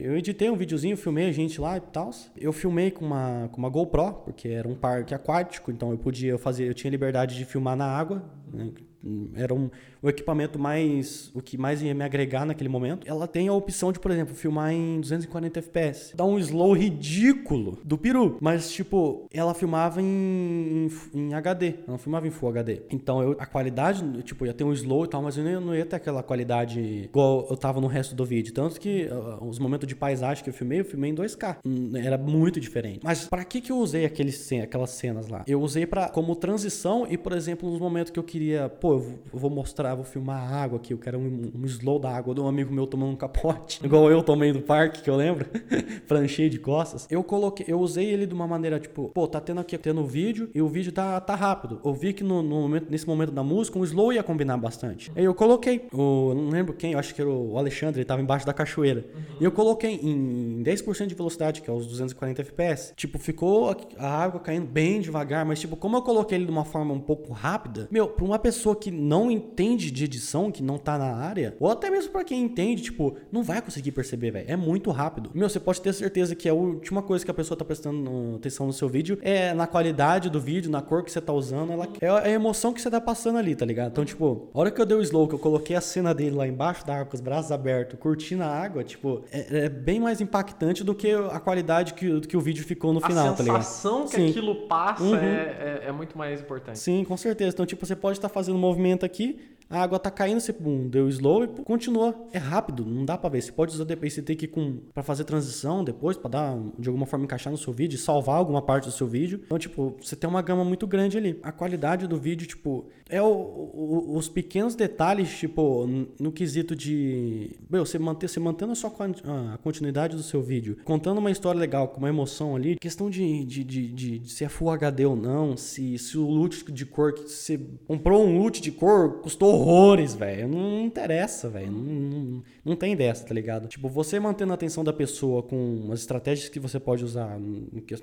eu editei um videozinho, filmei a gente lá e tal. Eu filmei com uma, com uma GoPro, porque era um parque aquático, então eu podia fazer, eu tinha liberdade de filmar na água, né? era um, o equipamento mais o que mais ia me agregar naquele momento. Ela tem a opção de, por exemplo, filmar em 240 FPS. Dá um slow ridículo do peru, mas tipo, ela filmava em, em, em HD, ela não filmava em Full HD. Então eu, a qualidade, tipo, ia ter um slow e tal, mas eu não, não ia ter aquela qualidade igual eu tava no resto do vídeo. Tanto que uh, os momentos de paisagem que eu filmei, eu filmei em 2K. Hum, era muito diferente. Mas para que que eu usei aqueles, aquelas cenas lá? Eu usei para como transição e, por exemplo, nos momentos que eu queria, pô, eu vou mostrar, vou filmar água aqui, eu quero um, um slow da água de um amigo meu tomando um capote, [laughs] igual eu tomei do parque, que eu lembro, [laughs] pranchei de costas. Eu coloquei, eu usei ele de uma maneira tipo, pô, tá tendo aqui, tendo vídeo e o vídeo tá, tá rápido. Eu vi que no, no momento, nesse momento da música, um slow ia combinar bastante. Aí eu coloquei, o, não lembro quem, eu acho que era o Alexandre, ele tava embaixo da cachoeira. Uhum. E eu coloquei em 10% de velocidade, que é os 240 FPS. Tipo, ficou a água caindo bem devagar, mas tipo, como eu coloquei ele de uma forma um pouco rápida, meu, pra uma pessoa que não não entende de edição, que não tá na área, ou até mesmo para quem entende, tipo, não vai conseguir perceber, velho. É muito rápido. Meu, você pode ter certeza que a última coisa que a pessoa tá prestando atenção no seu vídeo é na qualidade do vídeo, na cor que você tá usando, ela é a emoção que você tá passando ali, tá ligado? Então, tipo, a hora que eu dei o slow, que eu coloquei a cena dele lá embaixo da água, com os braços abertos, curtindo a água, tipo, é, é bem mais impactante do que a qualidade que, que o vídeo ficou no a final, tá ligado? A sensação que Sim. aquilo passa uhum. é, é, é muito mais importante. Sim, com certeza. Então, tipo, você pode estar tá fazendo um movimento aqui, a água tá caindo, você deu slow e pum, continua. É rápido, não dá para ver. Você pode usar depois, você tem que com para fazer transição depois, para dar de alguma forma encaixar no seu vídeo, salvar alguma parte do seu vídeo. Então, tipo, você tem uma gama muito grande ali. A qualidade do vídeo, tipo, é o, o, os pequenos detalhes, tipo, no quesito de, meu, você manter, você mantendo a sua a continuidade do seu vídeo, contando uma história legal, com uma emoção ali, questão de, de, de, de, de se é Full HD ou não, se, se o loot de cor que você comprou um loot de cor custou horrores, velho. Não, interessa, velho. Não, não, não, tem dessa, tá ligado? Tipo, você mantendo a atenção da pessoa com as estratégias que você pode usar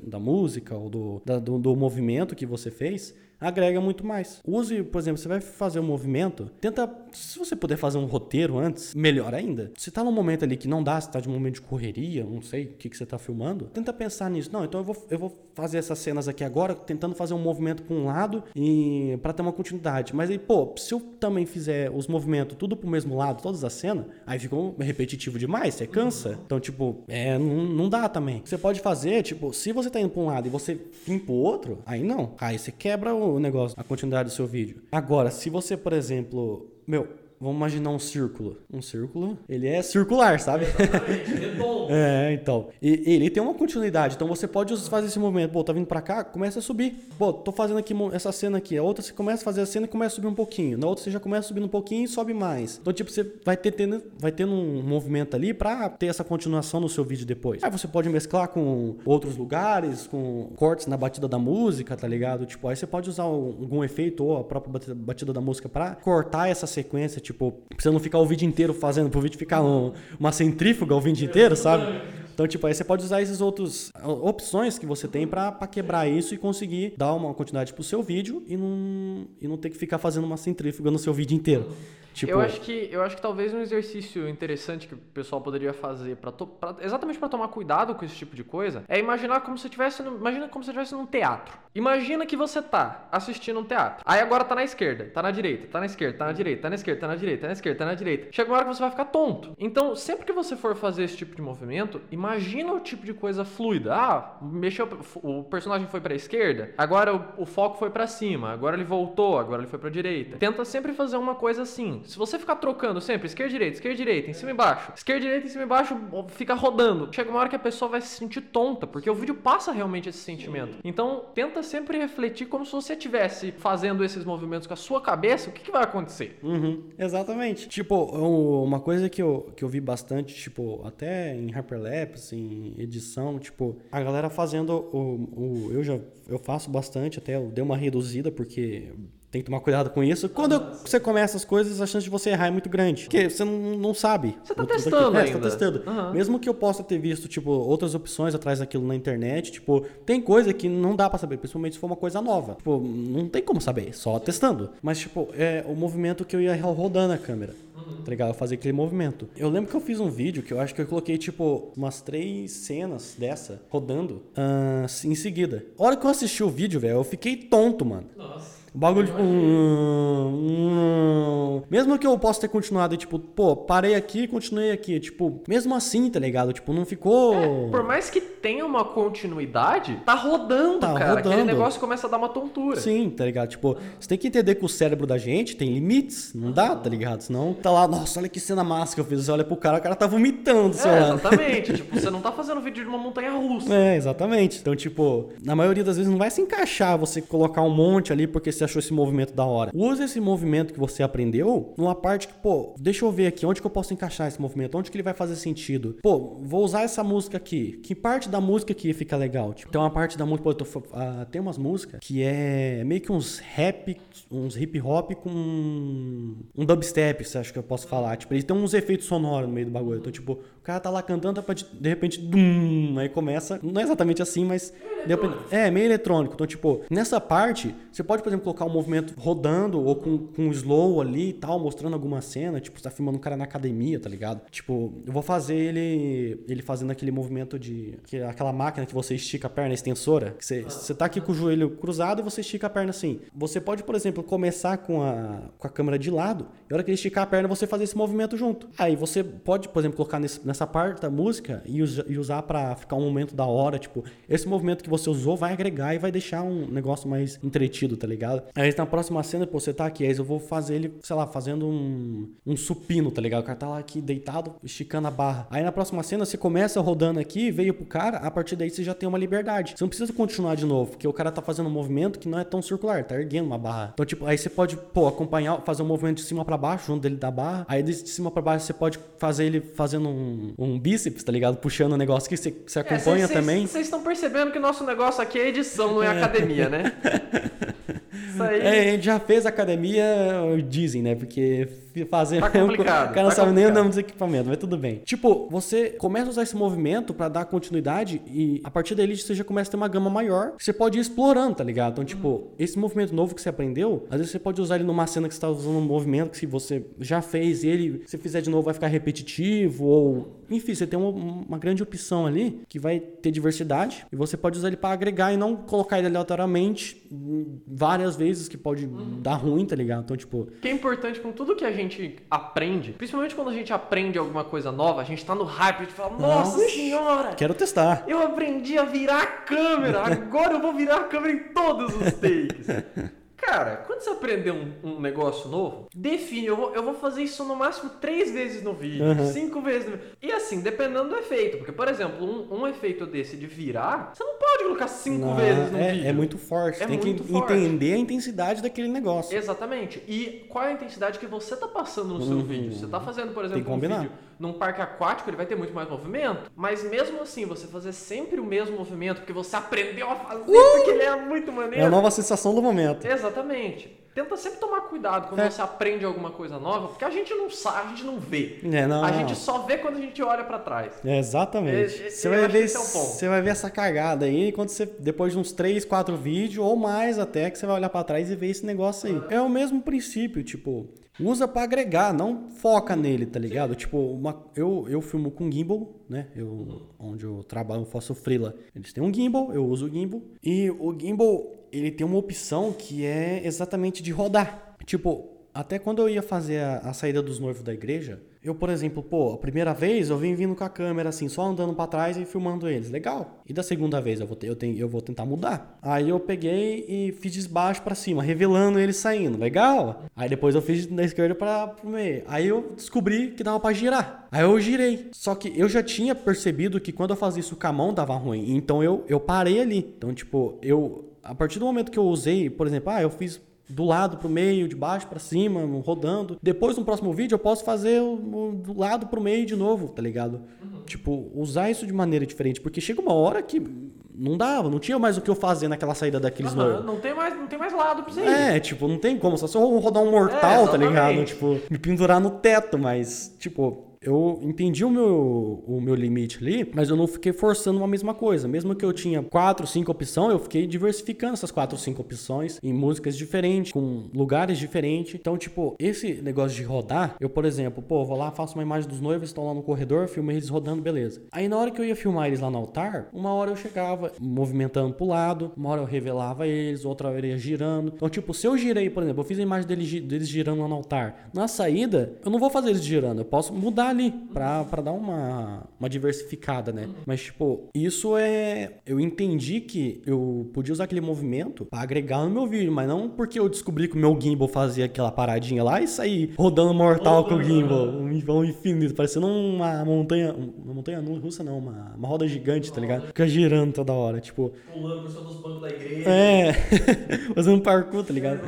da música ou do, da, do, do movimento que você fez, agrega muito mais. Use, por exemplo, você vai fazer um movimento, tenta, se você puder fazer um roteiro antes, melhor ainda. Se tá num momento ali que não dá, se tá de um momento de correria, não sei o que, que você tá filmando, tenta pensar nisso. Não, então eu vou, eu vou fazer essas cenas aqui agora, tentando fazer um movimento para um lado e para ter uma continuidade. Mas aí, pô, se eu também fizer os movimentos tudo pro mesmo lado, todas as cenas, aí ficou repetitivo demais, você cansa. Então, tipo, é, não, não dá também. Você pode fazer, tipo, se você tá indo pra um lado e você vir pro outro, aí não. Aí você quebra o o negócio, a continuidade do seu vídeo. Agora, se você, por exemplo, meu, vamos imaginar um círculo. Um círculo, ele é circular, sabe? Exatamente, redondo. [laughs] É, então. E ele tem uma continuidade. Então você pode fazer esse movimento. Pô, tá vindo pra cá, começa a subir. Pô, tô fazendo aqui essa cena aqui. A outra você começa a fazer a cena e começa a subir um pouquinho. Na outra você já começa subindo um pouquinho e sobe mais. Então, tipo, você vai ter tendo, vai tendo um movimento ali pra ter essa continuação no seu vídeo depois. Aí você pode mesclar com outros lugares, com cortes na batida da música, tá ligado? Tipo, aí você pode usar algum efeito ou a própria batida da música pra cortar essa sequência, tipo, pra você não ficar o vídeo inteiro fazendo, pro vídeo ficar um, uma centrífuga o vídeo inteiro, sabe? Então, tipo, aí você pode usar esses outros opções que você tem para quebrar isso e conseguir dar uma continuidade pro seu vídeo e não, e não ter que ficar fazendo uma centrífuga no seu vídeo inteiro. Tipo... Eu, acho que, eu acho que talvez um exercício interessante que o pessoal poderia fazer para exatamente para tomar cuidado com esse tipo de coisa é imaginar como se tivesse no, imagina como se estivesse num teatro. Imagina que você tá assistindo um teatro. Aí agora tá na esquerda, tá na direita, tá na esquerda, tá na direita, tá na esquerda, tá na direita, tá na esquerda, tá na direita. Chega uma hora que você vai ficar tonto. Então, sempre que você for fazer esse tipo de movimento, imagina o tipo de coisa fluida. Ah, mexeu o personagem foi para esquerda, agora o, o foco foi para cima, agora ele voltou, agora ele foi para direita. Tenta sempre fazer uma coisa assim se você ficar trocando sempre esquerda, direita, esquerda, direita, em cima e baixo, esquerda, direita, em cima e baixo, fica rodando. Chega uma hora que a pessoa vai se sentir tonta, porque o vídeo passa realmente esse sentimento. Então, tenta sempre refletir como se você estivesse fazendo esses movimentos com a sua cabeça, o que, que vai acontecer? Uhum, exatamente. Tipo, uma coisa que eu, que eu vi bastante, tipo, até em Hyperlapse, em edição, tipo, a galera fazendo o, o eu já eu faço bastante, até eu dei uma reduzida porque tem que tomar cuidado com isso. Quando você começa as coisas, a chance de você errar é muito grande. Porque você não, não sabe. Você tá testando é, ainda. Você tá testando. Uhum. Mesmo que eu possa ter visto, tipo, outras opções atrás daquilo na internet, tipo, tem coisa que não dá para saber, principalmente se for uma coisa nova. Tipo, não tem como saber, só testando. Mas, tipo, é o movimento que eu ia rodando a câmera. Uhum. Tá ligado? Eu fazer aquele movimento. Eu lembro que eu fiz um vídeo que eu acho que eu coloquei, tipo, umas três cenas dessa rodando uh, em seguida. A hora que eu assisti o vídeo, velho, eu fiquei tonto, mano. Nossa. O bagulho, tipo. Hum, hum. Mesmo que eu possa ter continuado, tipo, pô, parei aqui e continuei aqui. Tipo, mesmo assim, tá ligado? Tipo, não ficou. É, por mais que tenha uma continuidade, tá rodando, tá cara. Rodando. Aquele negócio começa a dar uma tontura. Sim, tá ligado? Tipo, você tem que entender que o cérebro da gente tem limites. Não dá, tá ligado? Senão tá lá, nossa, olha que cena massa que eu fiz. Você olha pro cara, o cara tá vomitando, sei é, lá. Exatamente. [laughs] tipo, você não tá fazendo vídeo de uma montanha russa. É, exatamente. Então, tipo, na maioria das vezes não vai se encaixar você colocar um monte ali porque você achou esse movimento da hora. Use esse movimento que você aprendeu numa parte que, pô, deixa eu ver aqui onde que eu posso encaixar esse movimento, onde que ele vai fazer sentido. Pô, vou usar essa música aqui. Que parte da música aqui fica legal? Tipo, tem uma parte da música, pô, tô, uh, tem umas músicas que é meio que uns rap, uns hip hop com um dubstep, você acha que eu posso falar? Tipo, eles tem uns efeitos sonoros no meio do bagulho. Então, tipo, o cara tá lá cantando, tá de repente, dum, aí começa, não é exatamente assim, mas é meio eletrônico. Então, tipo, nessa parte, você pode, por exemplo, colocar um movimento rodando ou com, com um slow ali e tal, mostrando alguma cena, tipo, você tá filmando um cara na academia, tá ligado? Tipo, eu vou fazer ele ele fazendo aquele movimento de que é aquela máquina que você estica a perna extensora, que você, você tá aqui com o joelho cruzado e você estica a perna assim. Você pode, por exemplo, começar com a com a câmera de lado, e a hora que ele esticar a perna, você fazer esse movimento junto. Aí você pode, por exemplo, colocar nesse nessa parte da música e, us, e usar para ficar um momento da hora, tipo, esse movimento que você usou vai agregar e vai deixar um negócio mais entretido, tá ligado? Aí na próxima cena, pô, você tá aqui, aí eu vou fazer ele, sei lá, fazendo um, um supino, tá ligado? O cara tá lá aqui deitado, esticando a barra. Aí na próxima cena, você começa rodando aqui, veio pro cara, a partir daí você já tem uma liberdade. Você não precisa continuar de novo, porque o cara tá fazendo um movimento que não é tão circular, tá erguendo uma barra. Então, tipo, aí você pode, pô, acompanhar, fazer um movimento de cima para baixo, junto dele da barra. Aí de cima para baixo você pode fazer ele fazendo um, um, bíceps, tá ligado? Puxando o um negócio que você, você acompanha é, cês, também. Vocês estão percebendo que o nosso negócio aqui é edição, não é, é. academia, né? [laughs] Isso aí. É, a gente já fez academia, dizem, né? Porque fazer. Tá [laughs] complicado. O cara não tá sabe nem o nome dos equipamentos, mas tudo bem. Tipo, você começa a usar esse movimento para dar continuidade e a partir daí você já começa a ter uma gama maior. Você pode ir explorando, tá ligado? Então, tipo, uhum. esse movimento novo que você aprendeu, às vezes você pode usar ele numa cena que você tá usando um movimento que você já fez ele, se fizer de novo, vai ficar repetitivo ou. Enfim, você tem uma, uma grande opção ali que vai ter diversidade e você pode usar ele para agregar e não colocar ele aleatoriamente várias vezes que pode uhum. dar ruim, tá ligado? Então, tipo. Que é importante com tudo que a gente aprende, principalmente quando a gente aprende alguma coisa nova, a gente tá no hype, a gente fala, nossa, nossa senhora! Quero testar. Eu aprendi a virar a câmera, [laughs] agora eu vou virar a câmera em todos os takes. [laughs] Cara, quando você aprender um, um negócio novo, define. Eu vou, eu vou fazer isso no máximo três vezes no vídeo, uhum. cinco vezes no vídeo. E assim, dependendo do efeito. Porque, por exemplo, um, um efeito desse de virar, você não pode colocar cinco não, vezes no é, vídeo. É muito forte. É Tem muito que forte. entender a intensidade daquele negócio. Exatamente. E qual é a intensidade que você tá passando no uhum. seu vídeo? Você tá fazendo, por exemplo, um vídeo num parque aquático, ele vai ter muito mais movimento. Mas mesmo assim, você fazer sempre o mesmo movimento, porque você aprendeu a fazer, uh! porque ele é muito maneiro. É a nova sensação do momento. Exatamente tenta sempre tomar cuidado quando é. você aprende alguma coisa nova, porque a gente não sabe, a gente não vê. É, não, a não. gente só vê quando a gente olha para trás. É, exatamente. você vai ver, é você vai ver essa cagada aí quando você depois de uns 3, 4 vídeos ou mais até que você vai olhar para trás e ver esse negócio aí. É o mesmo princípio, tipo, usa para agregar, não foca nele, tá ligado? Sim. Tipo, uma, eu, eu filmo com gimbal, né? Eu, onde eu trabalho, eu faço freela. Eles têm um gimbal, eu uso o gimbal. E o gimbal, ele tem uma opção que é exatamente de rodar. Tipo, até quando eu ia fazer a, a saída dos noivos da igreja, eu, por exemplo, pô, a primeira vez eu vim vindo com a câmera assim, só andando para trás e filmando eles. Legal. E da segunda vez eu vou, ter, eu, tenho, eu vou tentar mudar. Aí eu peguei e fiz de baixo para cima, revelando eles saindo. Legal. Aí depois eu fiz da esquerda para o meio. Aí eu descobri que dava para girar. Aí eu girei. Só que eu já tinha percebido que quando eu fazia isso com a mão dava ruim. Então eu, eu parei ali. Então, tipo, eu. A partir do momento que eu usei, por exemplo, ah, eu fiz do lado para o meio, de baixo para cima, rodando. Depois, no próximo vídeo, eu posso fazer o, o do lado para o meio de novo, tá ligado? Uhum. Tipo, usar isso de maneira diferente. Porque chega uma hora que não dava, não tinha mais o que eu fazer naquela saída daqueles uhum, não tem mais Não tem mais lado pra você ir. É, tipo, não tem como. Só se eu rodar um mortal, é, tá ligado? Tipo, me pendurar no teto, mas, tipo eu entendi o meu, o meu limite ali, mas eu não fiquei forçando uma mesma coisa. Mesmo que eu tinha quatro, cinco opções, eu fiquei diversificando essas quatro, cinco opções em músicas diferentes, com lugares diferentes. Então, tipo, esse negócio de rodar, eu, por exemplo, pô, vou lá, faço uma imagem dos noivos, estão lá no corredor, filmei eles rodando, beleza. Aí na hora que eu ia filmar eles lá no altar, uma hora eu chegava movimentando pro lado, uma hora eu revelava eles, outra hora eu ia girando. Então, tipo, se eu girei, por exemplo, eu fiz a imagem deles, deles girando lá no altar, na saída, eu não vou fazer eles girando, eu posso mudar ali pra, pra dar uma, uma diversificada, né? Mas, tipo, isso é. Eu entendi que eu podia usar aquele movimento pra agregar no meu vídeo, mas não porque eu descobri que o meu gimbal fazia aquela paradinha lá e sair rodando mortal com o gimbal. Um, um infinito, parecendo uma montanha. Uma montanha russa, não, uma, uma roda gigante, tá ligado? Fica girando toda hora, tipo. Pulando por cima dos bancos da igreja. É, [laughs] fazendo parkour, tá ligado?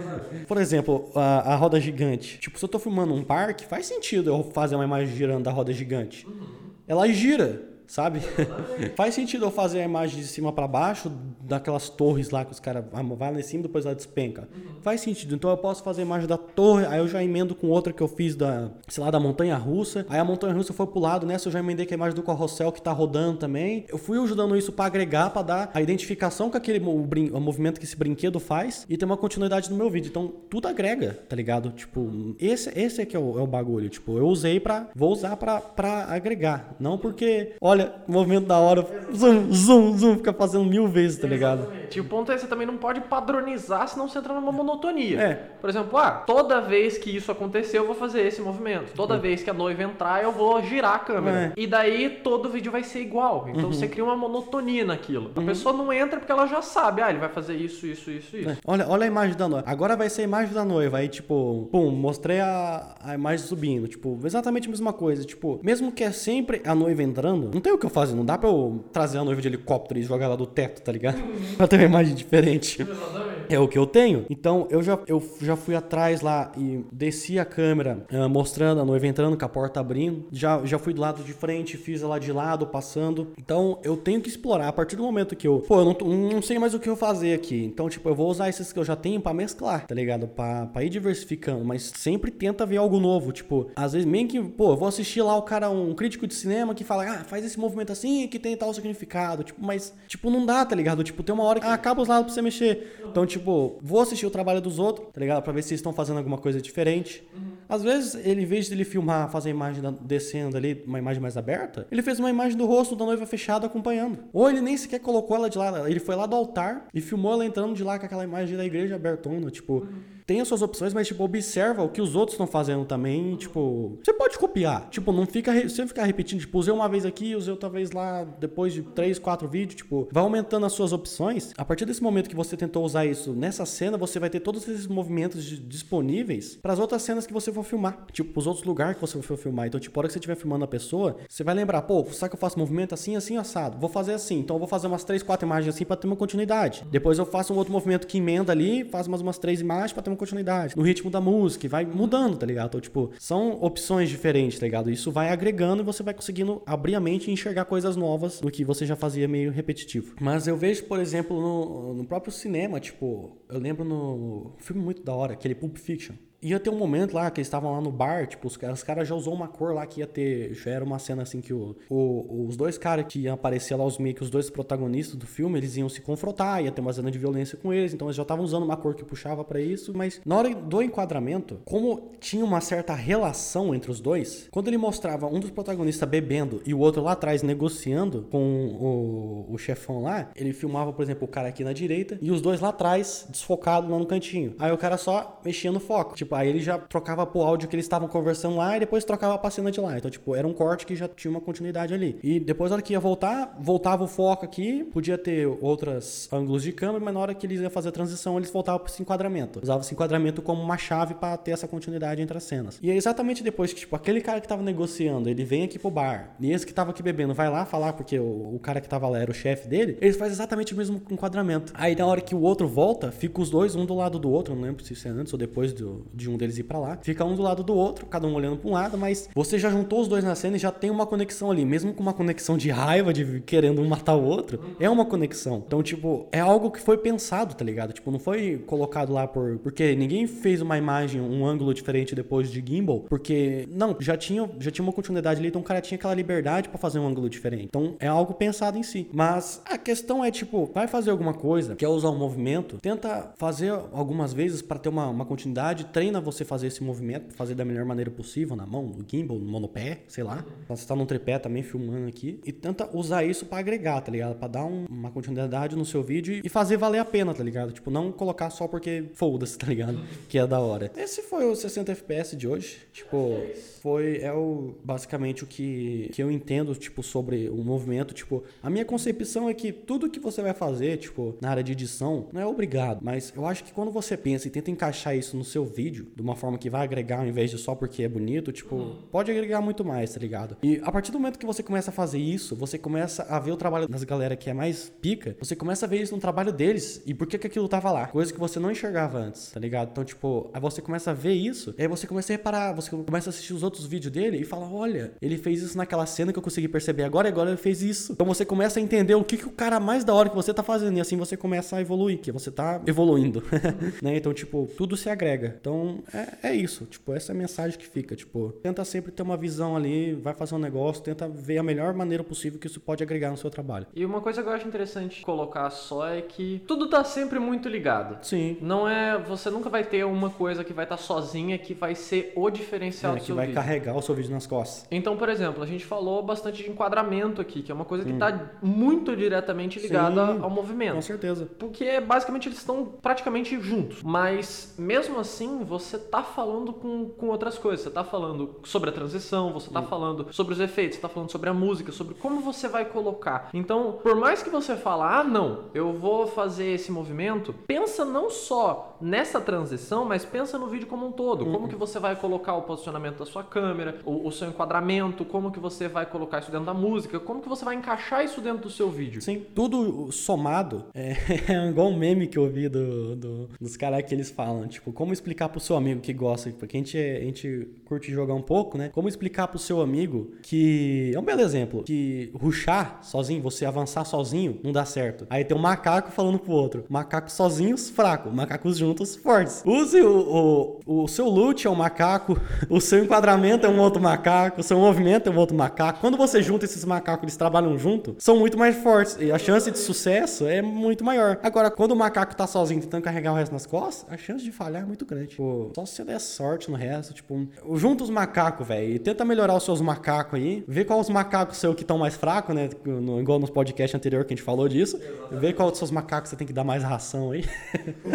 Por exemplo, a, a roda gigante. Tipo, se eu tô filmando um parque, faz sentido eu fazer uma imagem girando da roda gigante. Uhum. Ela gira sabe? [laughs] Faz sentido eu fazer a imagem de cima para baixo, daquelas torres lá que os caras vão lá em cima depois ela despenca. Uhum. Faz sentido. Então eu posso fazer a imagem da torre, aí eu já emendo com outra que eu fiz da, sei lá, da montanha russa. Aí a montanha russa foi pro lado, nessa eu já emendei com a imagem do carrossel que tá rodando também. Eu fui ajudando isso para agregar, para dar a identificação com aquele o, o, movimento que esse brinquedo faz e ter uma continuidade no meu vídeo. Então tudo agrega, tá ligado? Tipo, esse, esse é que é o, é o bagulho. Tipo, eu usei para vou usar para agregar. Não porque, olha, olha, movimento da hora, zoom, zoom, zoom, fica fazendo mil vezes, tá ligado? E o ponto é que você também não pode padronizar, senão você entra numa monotonia. É. Por exemplo, ah, toda vez que isso acontecer, eu vou fazer esse movimento. Toda é. vez que a noiva entrar, eu vou girar a câmera. É. E daí todo vídeo vai ser igual. Então uhum. você cria uma monotonia naquilo. A uhum. pessoa não entra porque ela já sabe, ah, ele vai fazer isso, isso, isso, isso. É. Olha, olha a imagem da noiva. Agora vai ser a imagem da noiva. Aí, tipo, pum, mostrei a, a imagem subindo. Tipo, exatamente a mesma coisa. Tipo, mesmo que é sempre a noiva entrando, não tem o que eu fazer. Não dá pra eu trazer a noiva de helicóptero e jogar ela do teto, tá ligado? [laughs] ter uma imagem diferente. Exatamente. É o que eu tenho. Então eu já, eu já fui atrás lá e desci a câmera uh, mostrando a noiva entrando com a porta abrindo. Já, já fui do lado de frente, fiz ela de lado, passando. Então eu tenho que explorar a partir do momento que eu, pô, eu não, não sei mais o que eu fazer aqui. Então, tipo, eu vou usar esses que eu já tenho para mesclar, tá ligado? Pra, pra ir diversificando, mas sempre tenta ver algo novo. Tipo, às vezes, meio que, pô, eu vou assistir lá o cara, um crítico de cinema que fala, ah, faz esse movimento assim que tem tal significado. Tipo, mas, tipo, não dá, tá ligado? Tipo, tem uma hora que ah, acaba os lados pra você mexer. Então, tipo, vou assistir o trabalho dos outros, tá ligado? Pra ver se estão fazendo alguma coisa diferente. Às vezes, ele, em vez de ele filmar, fazer a imagem descendo ali, uma imagem mais aberta, ele fez uma imagem do rosto da noiva fechada acompanhando. Ou ele nem sequer colocou ela de lá, ele foi lá do altar e filmou ela entrando de lá com aquela imagem da igreja abertona, tipo. Uhum tem as suas opções, mas, tipo, observa o que os outros estão fazendo também. Tipo, você pode copiar. Tipo, não fica. Se ficar repetindo, tipo, usei uma vez aqui, usei outra vez lá, depois de três, quatro vídeos, tipo, vai aumentando as suas opções. A partir desse momento que você tentou usar isso nessa cena, você vai ter todos esses movimentos disponíveis para as outras cenas que você for filmar. Tipo, os outros lugares que você for filmar. Então, tipo, a hora que você estiver filmando a pessoa, você vai lembrar, pô, sabe que eu faço movimento assim, assim, assado? Vou fazer assim. Então, eu vou fazer umas três, quatro imagens assim para ter uma continuidade. Depois eu faço um outro movimento que emenda ali, faço umas, umas três imagens para ter uma continuidade. No ritmo da música, vai mudando, tá ligado? Então, tipo, são opções diferentes, tá ligado? Isso vai agregando e você vai conseguindo abrir a mente e enxergar coisas novas do que você já fazia meio repetitivo. Mas eu vejo, por exemplo, no, no próprio cinema, tipo, eu lembro no filme muito da hora, aquele Pulp Fiction ia ter um momento lá que eles estavam lá no bar, tipo, os, os caras já usou uma cor lá que ia ter. Já era uma cena assim que o, o os dois caras que iam aparecer lá, os meio que os dois protagonistas do filme, eles iam se confrontar, ia ter uma cena de violência com eles, então eles já estavam usando uma cor que puxava para isso, mas na hora do enquadramento, como tinha uma certa relação entre os dois, quando ele mostrava um dos protagonistas bebendo e o outro lá atrás negociando com o, o chefão lá, ele filmava, por exemplo, o cara aqui na direita e os dois lá atrás, desfocado lá no cantinho. Aí o cara só mexia no foco. Tipo, aí ele já trocava pro áudio que eles estavam conversando lá e depois trocava pra cena de lá. Então, tipo, era um corte que já tinha uma continuidade ali. E depois, na hora que ia voltar, voltava o foco aqui, podia ter outros ângulos de câmera, mas na hora que eles iam fazer a transição, eles voltavam pra esse enquadramento. Usava esse enquadramento como uma chave para ter essa continuidade entre as cenas. E é exatamente depois que, tipo, aquele cara que tava negociando, ele vem aqui pro bar, e esse que tava aqui bebendo vai lá falar, porque o, o cara que tava lá era o chefe dele, eles fazem exatamente o mesmo enquadramento. Aí, na hora que o outro volta, fica os dois um do lado do outro, não lembro se isso é antes ou depois do, de um deles ir para lá. Fica um do lado do outro, cada um olhando para um lado, mas você já juntou os dois na cena e já tem uma conexão ali, mesmo com uma conexão de raiva, de querendo um matar o outro, é uma conexão. Então, tipo, é algo que foi pensado, tá ligado? Tipo, não foi colocado lá por porque ninguém fez uma imagem, um ângulo diferente depois de gimbal, porque não, já tinha já tinha uma continuidade ali, então o cara tinha aquela liberdade para fazer um ângulo diferente. Então, é algo pensado em si. Mas a questão é tipo, vai fazer alguma coisa, quer usar um movimento, tenta fazer algumas vezes para ter uma, uma continuidade, treina você fazer esse movimento, fazer da melhor maneira possível, na mão, no gimbal, no monopé, sei lá. Você tá num tripé também filmando aqui. E tenta usar isso para agregar, tá ligado? Pra dar um, uma continuidade no seu vídeo e fazer valer a pena, tá ligado? Tipo, não colocar só porque foda-se, tá ligado? [laughs] Que é da hora. Esse foi o 60 FPS de hoje. Tipo, foi é o basicamente o que, que eu entendo, tipo, sobre o movimento. Tipo, a minha concepção é que tudo que você vai fazer, tipo, na área de edição, não é obrigado. Mas eu acho que quando você pensa e tenta encaixar isso no seu vídeo, de uma forma que vai agregar ao invés de só porque é bonito, tipo, uhum. pode agregar muito mais, tá ligado? E a partir do momento que você começa a fazer isso, você começa a ver o trabalho das galera que é mais pica, você começa a ver isso no trabalho deles e por que que aquilo tava lá. Coisa que você não enxergava antes, tá ligado? Então, tipo, aí você começa a ver isso, aí você começa a reparar, você começa a assistir os outros vídeos dele e fala, olha, ele fez isso naquela cena que eu consegui perceber agora e agora ele fez isso. Então você começa a entender o que, que o cara mais da hora que você tá fazendo e assim você começa a evoluir, que você tá evoluindo, [laughs] né? Então, tipo, tudo se agrega. Então, é, é isso isso. Tipo, essa é a mensagem que fica. Tipo, tenta sempre ter uma visão ali, vai fazer um negócio, tenta ver a melhor maneira possível que isso pode agregar no seu trabalho. E uma coisa que eu acho interessante colocar só é que tudo tá sempre muito ligado. Sim. Não é. Você nunca vai ter uma coisa que vai estar tá sozinha que vai ser o diferencial é, do seu vídeo. Que vai carregar o seu vídeo nas costas. Então, por exemplo, a gente falou bastante de enquadramento aqui, que é uma coisa que está hum. muito diretamente ligada Sim, ao movimento. Com certeza. Porque basicamente eles estão praticamente juntos. Mas mesmo assim, você tá falando com, com outras coisas. Você está falando sobre a transição, você está falando sobre os efeitos, você está falando sobre a música, sobre como você vai colocar. Então, por mais que você fale, ah, não, eu vou fazer esse movimento, pensa não só nessa transição, mas pensa no vídeo como um todo. Como que você vai colocar o posicionamento da sua câmera, o, o seu enquadramento, como que você vai colocar isso dentro da música, como que você vai encaixar isso dentro do seu vídeo. Sim, tudo somado é, [laughs] é igual um meme que eu vi do, do dos caras que eles falam, tipo, como explicar pro seu amigo que gosta porque a gente, a gente curte jogar um pouco, né? Como explicar pro seu amigo que. É um belo exemplo. Que ruxar sozinho, você avançar sozinho, não dá certo. Aí tem um macaco falando pro outro. Macacos sozinhos, fraco. Macacos juntos, fortes. Use o, o, o seu loot é um macaco, [laughs] o seu enquadramento é um outro macaco, o seu movimento é um outro macaco. Quando você junta esses macacos, eles trabalham junto, são muito mais fortes. E a chance de sucesso é muito maior. Agora, quando o macaco tá sozinho tentando carregar o resto nas costas, a chance de falhar é muito grande. Pô, tipo, só se você der sorte no resto, tipo, junta os macacos, velho, e tenta melhorar os seus macacos aí, vê qual os macacos seu que estão mais fracos, né, no, igual nos podcasts anterior que a gente falou disso, Exatamente. vê qual dos seus macacos você tem que dar mais ração aí.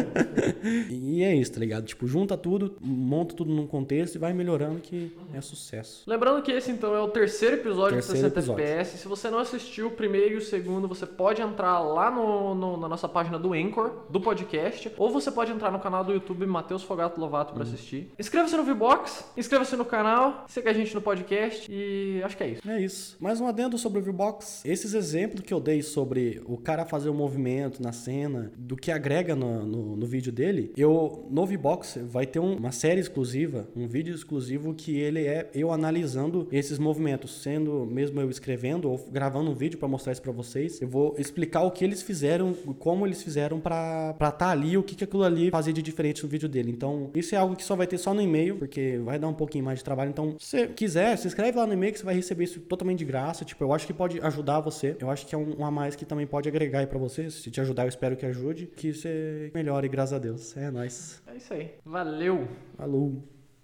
[laughs] e é isso, tá ligado? Tipo, junta tudo, monta tudo num contexto e vai melhorando que é sucesso. Lembrando que esse, então, é o terceiro episódio terceiro de 60 episódio. FPS. Se você não assistiu o primeiro e o segundo, você pode entrar lá no, no, na nossa página do Anchor, do podcast, ou você pode entrar no canal do YouTube Matheus Fogato Lovato para uhum. assistir. Inscreva-se no Vbox, inscreva-se no canal, siga a gente no podcast e acho que é isso. É isso. Mais um adendo sobre o Vbox. Esses exemplos que eu dei sobre o cara fazer o um movimento na cena, do que agrega no, no, no vídeo dele, eu no Vbox vai ter um, uma série exclusiva, um vídeo exclusivo que ele é eu analisando esses movimentos, sendo mesmo eu escrevendo ou gravando um vídeo para mostrar isso para vocês. Eu vou explicar o que eles fizeram, como eles fizeram para estar tá ali, o que, que aquilo ali fazia de diferente no vídeo dele. Então, isso é algo que só vai ter só no e-mail, porque vai dar um pouquinho mais de trabalho. Então, se você quiser, se inscreve lá no e-mail que você vai receber isso totalmente de graça. Tipo, eu acho que pode ajudar você. Eu acho que é um, um a mais que também pode agregar aí para você. Se te ajudar, eu espero que ajude. Que você melhore, graças a Deus. É nóis. É isso aí. Valeu. Falou.